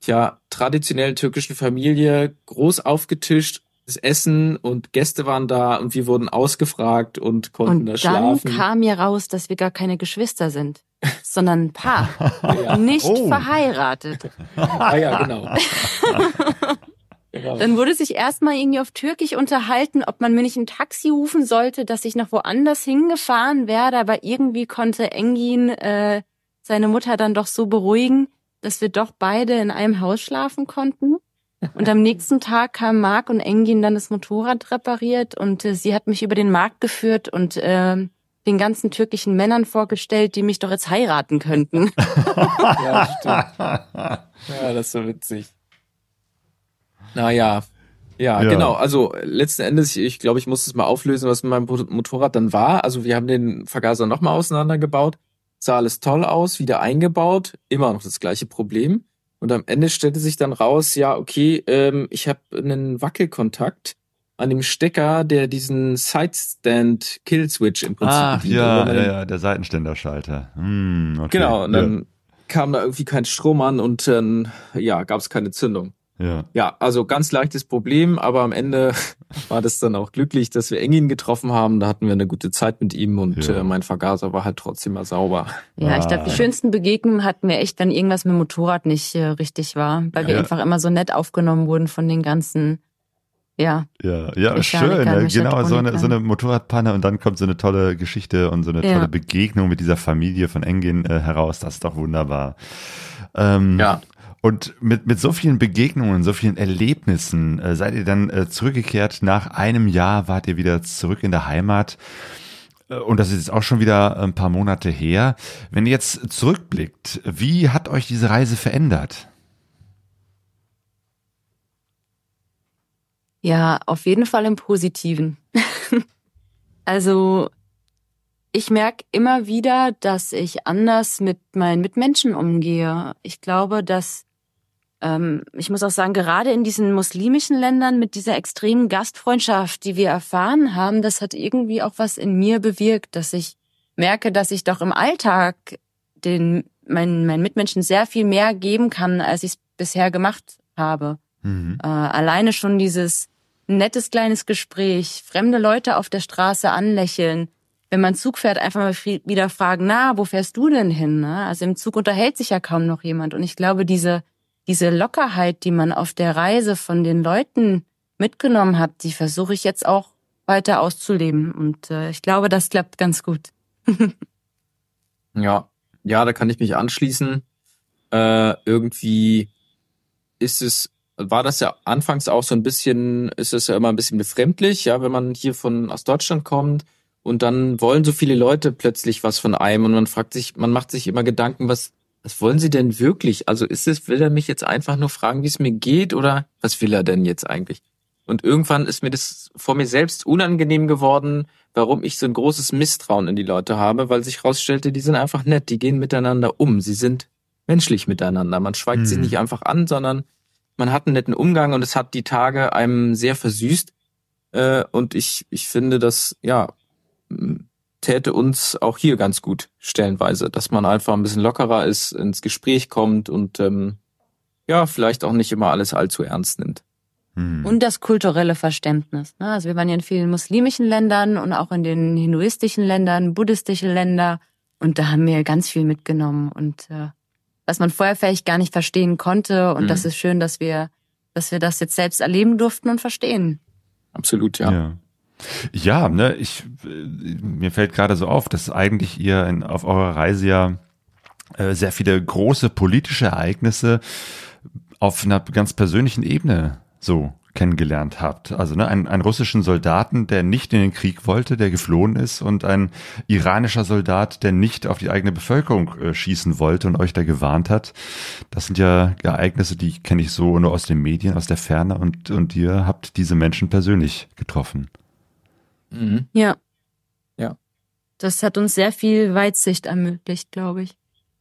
ja, traditionellen türkischen Familie groß aufgetischt. Das Essen und Gäste waren da und wir wurden ausgefragt und konnten Und da dann schlafen. kam mir raus, dass wir gar keine Geschwister sind, sondern ein Paar. Ja. Nicht Oh. verheiratet. Ah ja, genau. genau. Dann wurde sich erstmal irgendwie auf Türkisch unterhalten, ob man mir nicht ein Taxi rufen sollte, dass ich noch woanders hingefahren werde. Aber irgendwie konnte Engin äh, seine Mutter dann doch so beruhigen, dass wir doch beide in einem Haus schlafen konnten. Und am nächsten Tag kam Marc und Engin dann das Motorrad repariert und äh, sie hat mich über den Markt geführt und äh, den ganzen türkischen Männern vorgestellt, die mich doch jetzt heiraten könnten. Ja, stimmt. Ja, das ist so witzig. Naja, ja, Ja. genau. Also letzten Endes, ich glaube, ich muss es mal auflösen, was mit meinem Mo- Motorrad dann war. Also wir haben den Vergaser nochmal auseinandergebaut, sah alles toll aus, wieder eingebaut, immer noch das gleiche Problem. Und am Ende stellte sich dann raus, ja, okay, ähm, ich habe einen Wackelkontakt an dem Stecker, der diesen Sidestand Kill Switch im Prinzip Ach ja, ja, ja, der Seitenständerschalter. Hm, okay. Genau, und dann kam da irgendwie kein Strom an und dann, ja, gab es keine Zündung. Ja. ja. Also ganz leichtes Problem, aber am Ende war das dann auch glücklich, dass wir Engin getroffen haben. Da hatten wir eine gute Zeit mit ihm und Ja. äh, mein Vergaser war halt trotzdem mal sauber. Ja, ich glaube, die Ah. schönsten Begegnungen hatten wir echt, wenn irgendwas mit dem Motorrad nicht äh, richtig war, weil wir Ja. einfach immer so nett aufgenommen wurden von den ganzen, ja, Ja, ja, Mechanikern, schön. Genau, so eine, so eine Motorradpanne und dann kommt so eine tolle Geschichte und so eine Ja. tolle Begegnung mit dieser Familie von Engin äh, heraus. Das ist doch wunderbar. Ähm, Ja. Und mit, mit so vielen Begegnungen, so vielen Erlebnissen äh, seid ihr dann äh, zurückgekehrt. Nach einem Jahr wart ihr wieder zurück in der Heimat. Äh, Und das ist jetzt auch schon wieder ein paar Monate her. Wenn ihr jetzt zurückblickt, wie hat euch diese Reise verändert? ja, auf jeden Fall im Positiven. also, ich merke immer wieder, dass ich anders mit meinen Mitmenschen umgehe. Ich glaube, dass ähm, ich muss auch sagen, gerade in diesen muslimischen Ländern mit dieser extremen Gastfreundschaft, die wir erfahren haben, das hat irgendwie auch was in mir bewirkt, dass ich merke, dass ich doch im Alltag den meinen, meinen Mitmenschen sehr viel mehr geben kann, als ich es bisher gemacht habe. Mhm. Äh, alleine schon dieses nettes kleines Gespräch, fremde Leute auf der Straße anlächeln, wenn man Zug fährt, einfach mal wieder fragen, na, wo fährst du denn hin? Ne? Also im Zug unterhält sich ja kaum noch jemand. Und ich glaube, diese, diese Lockerheit, die man auf der Reise von den Leuten mitgenommen hat, die versuche ich jetzt auch weiter auszuleben. Und äh, ich glaube, das klappt ganz gut. Ja, ja, da kann ich mich anschließen. Äh, irgendwie ist es, war das ja anfangs auch so ein bisschen, ist es ja immer ein bisschen befremdlich, ja, wenn man hier von aus Deutschland kommt und dann wollen so viele Leute plötzlich was von einem und man fragt sich, man macht sich immer Gedanken, was, was wollen sie denn wirklich? Also ist es, will er mich jetzt einfach nur fragen, wie es mir geht oder was will er denn jetzt eigentlich? Und irgendwann ist mir das vor mir selbst unangenehm geworden, warum ich so ein großes Misstrauen in die Leute habe, weil sich herausstellte, die sind einfach nett, die gehen miteinander um, sie sind menschlich miteinander. Man schweigt sich Mhm. nicht einfach an, sondern man hat einen netten Umgang und es hat die Tage einem sehr versüßt. Äh, und ich, ich finde, das, ja, täte uns auch hier ganz gut stellenweise, dass man einfach ein bisschen lockerer ist, ins Gespräch kommt und ähm, ja, vielleicht auch nicht immer alles allzu ernst nimmt. Mhm. Und das kulturelle Verständnis. ne? Also wir waren ja in vielen muslimischen Ländern und auch in den hinduistischen Ländern, buddhistischen Länder. Und da haben wir ganz viel mitgenommen. Und äh, was man vorher vielleicht gar nicht verstehen konnte. Und Mhm. das ist schön, dass wir, dass wir das jetzt selbst erleben durften und verstehen. Absolut, ja. Ja. Ja, ne, ich, äh, mir fällt gerade so auf, dass eigentlich ihr in, auf eurer Reise ja äh, sehr viele große politische Ereignisse auf einer ganz persönlichen Ebene so kennengelernt habt. Also ne, einen, einen russischen Soldaten, der nicht in den Krieg wollte, der geflohen ist und ein iranischer Soldat, der nicht auf die eigene Bevölkerung äh, schießen wollte und euch da gewarnt hat. Das sind ja Ereignisse, die kenne ich so nur aus den Medien, aus der Ferne und, und ihr habt diese Menschen persönlich getroffen. Mhm. Ja. Ja. Das hat uns sehr viel Weitsicht ermöglicht, glaube ich.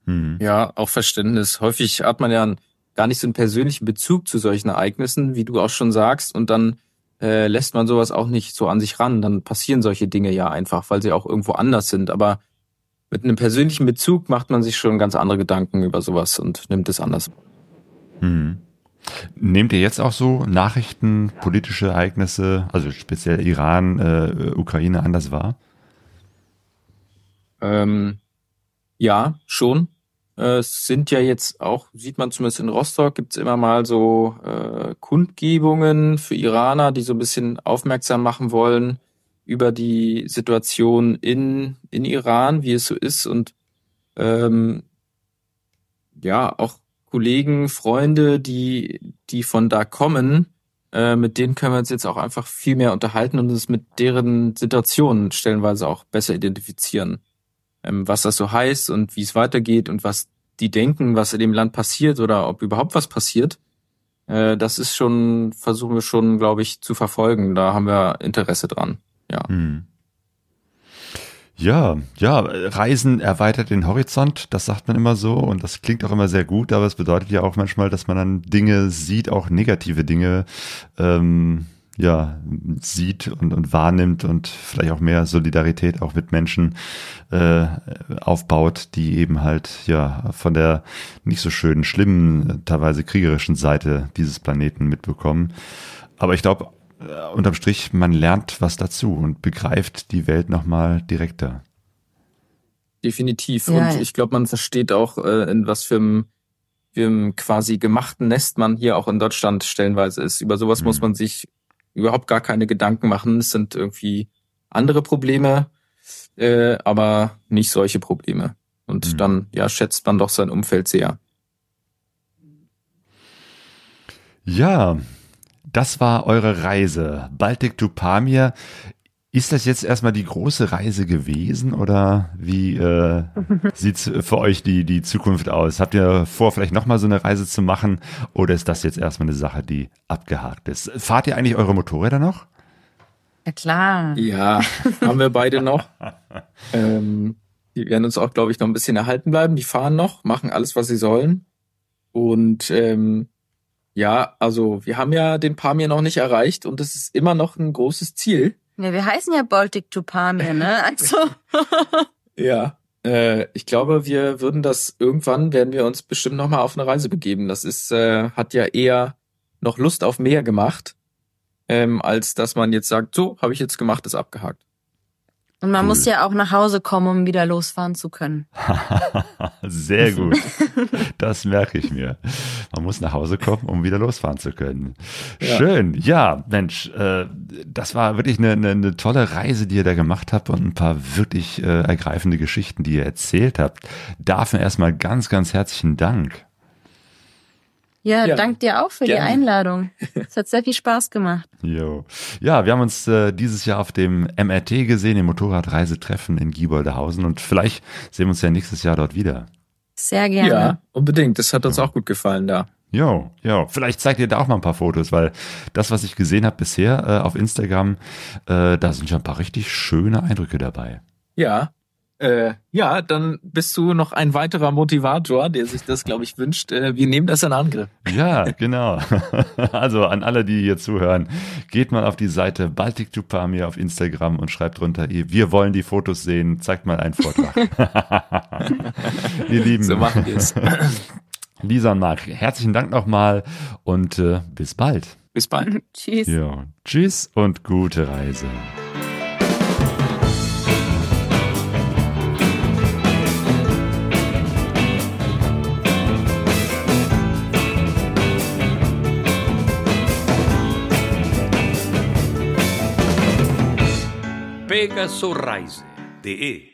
Hm. Ja, auch Verständnis. Häufig hat man ja einen, gar nicht so einen persönlichen Bezug zu solchen Ereignissen, wie du auch schon sagst. Und dann äh, lässt man sowas auch nicht so an sich ran. Dann passieren solche Dinge ja einfach, weil sie auch irgendwo anders sind. Aber mit einem persönlichen Bezug macht man sich schon ganz andere Gedanken über sowas und nimmt es anders. Hm. Nehmt ihr jetzt auch so Nachrichten, politische Ereignisse, also speziell Iran, äh, Ukraine anders wahr? Ähm, ja, schon. Äh, es sind ja jetzt auch, sieht man zumindest in Rostock, gibt's immer mal so äh, Kundgebungen für Iraner, die so ein bisschen aufmerksam machen wollen über die Situation in, in Iran, wie es so ist. Und ähm, ja, auch Kollegen, Freunde, die, die von da kommen, äh, mit denen können wir uns jetzt auch einfach viel mehr unterhalten und uns mit deren Situationen stellenweise auch besser identifizieren. Ähm, was das so heißt und wie es weitergeht und was die denken, was in dem Land passiert oder ob überhaupt was passiert. Äh, das ist schon, versuchen wir schon, glaube ich, zu verfolgen. Da haben wir Interesse dran. Ja. Hm. Ja, ja, Reisen erweitert den Horizont, das sagt man immer so und das klingt auch immer sehr gut, aber es bedeutet ja auch manchmal, dass man dann Dinge sieht, auch negative Dinge, ähm, ja, sieht und, und wahrnimmt und vielleicht auch mehr Solidarität auch mit Menschen äh, aufbaut, die eben halt ja von der nicht so schönen, schlimmen, teilweise kriegerischen Seite dieses Planeten mitbekommen. Aber ich glaube, unterm Strich, man lernt was dazu und begreift die Welt nochmal direkter. Definitiv. Ja, und ich glaube, man versteht auch, äh, in was für einem, für einem quasi gemachten Nest man hier auch in Deutschland stellenweise ist. Über sowas mhm. muss man sich überhaupt gar keine Gedanken machen. Es sind irgendwie andere Probleme, äh, aber nicht solche Probleme. Und mhm. dann, ja, schätzt man doch sein Umfeld sehr. Ja, das war eure Reise. Baltic to Pamir. Ist das jetzt erstmal die große Reise gewesen oder wie äh, sieht's für euch die, die Zukunft aus? Habt ihr vor, vielleicht nochmal so eine Reise zu machen oder ist das jetzt erstmal eine Sache, die abgehakt ist? Fahrt ihr eigentlich eure Motorräder noch? Ja klar. Ja, haben wir beide noch. ähm, die werden uns auch, glaube ich, noch ein bisschen erhalten bleiben. Die fahren noch, machen alles, was sie sollen. Und ähm, ja, also wir haben ja den Pamir noch nicht erreicht und das ist immer noch ein großes Ziel. Ja, wir heißen ja Baltic to Pamir, ne? Also. ja, äh, ich glaube, wir würden das irgendwann werden wir uns bestimmt noch mal auf eine Reise begeben. Das ist äh, hat ja eher noch Lust auf mehr gemacht, ähm, als dass man jetzt sagt, so habe ich jetzt gemacht, ist abgehakt. Und man cool. muss ja auch nach Hause kommen, um wieder losfahren zu können. Sehr gut. Das merke ich mir. Man muss nach Hause kommen, um wieder losfahren zu können. Ja. Schön. Ja, Mensch, äh, das war wirklich eine, eine, eine, tolle Reise, die ihr da gemacht habt und ein paar wirklich äh, ergreifende Geschichten, die ihr erzählt habt. Dafür erstmal ganz, ganz herzlichen Dank. Ja, ja, dank dir auch für gerne. die Einladung. Es hat sehr viel Spaß gemacht. Jo. Ja, wir haben uns äh, dieses Jahr auf dem MRT gesehen, im Motorradreisetreffen in Gieboldehausen und vielleicht sehen wir uns ja nächstes Jahr dort wieder. Sehr gerne. Ja, unbedingt. Das hat uns ja. auch gut gefallen da. Jo, jo. Vielleicht zeigt ihr da auch mal ein paar Fotos, weil das, was ich gesehen habe bisher äh, auf Instagram, äh, da sind schon ein paar richtig schöne Eindrücke dabei. Ja, äh, ja, dann bist du noch ein weiterer Motivator, der sich das, glaube ich, wünscht. Äh, wir nehmen das in Angriff. Ja, genau. Also an alle, die hier zuhören, geht mal auf die Seite Baltic to Pamir auf Instagram und schreibt drunter, wir wollen die Fotos sehen, zeigt mal einen Vortrag. Ihr Lieben. So machen wir es. Lisa und Marc, herzlichen Dank nochmal und äh, bis bald. Bis bald. tschüss. Ja, tschüss und gute Reise. Pegasorise.de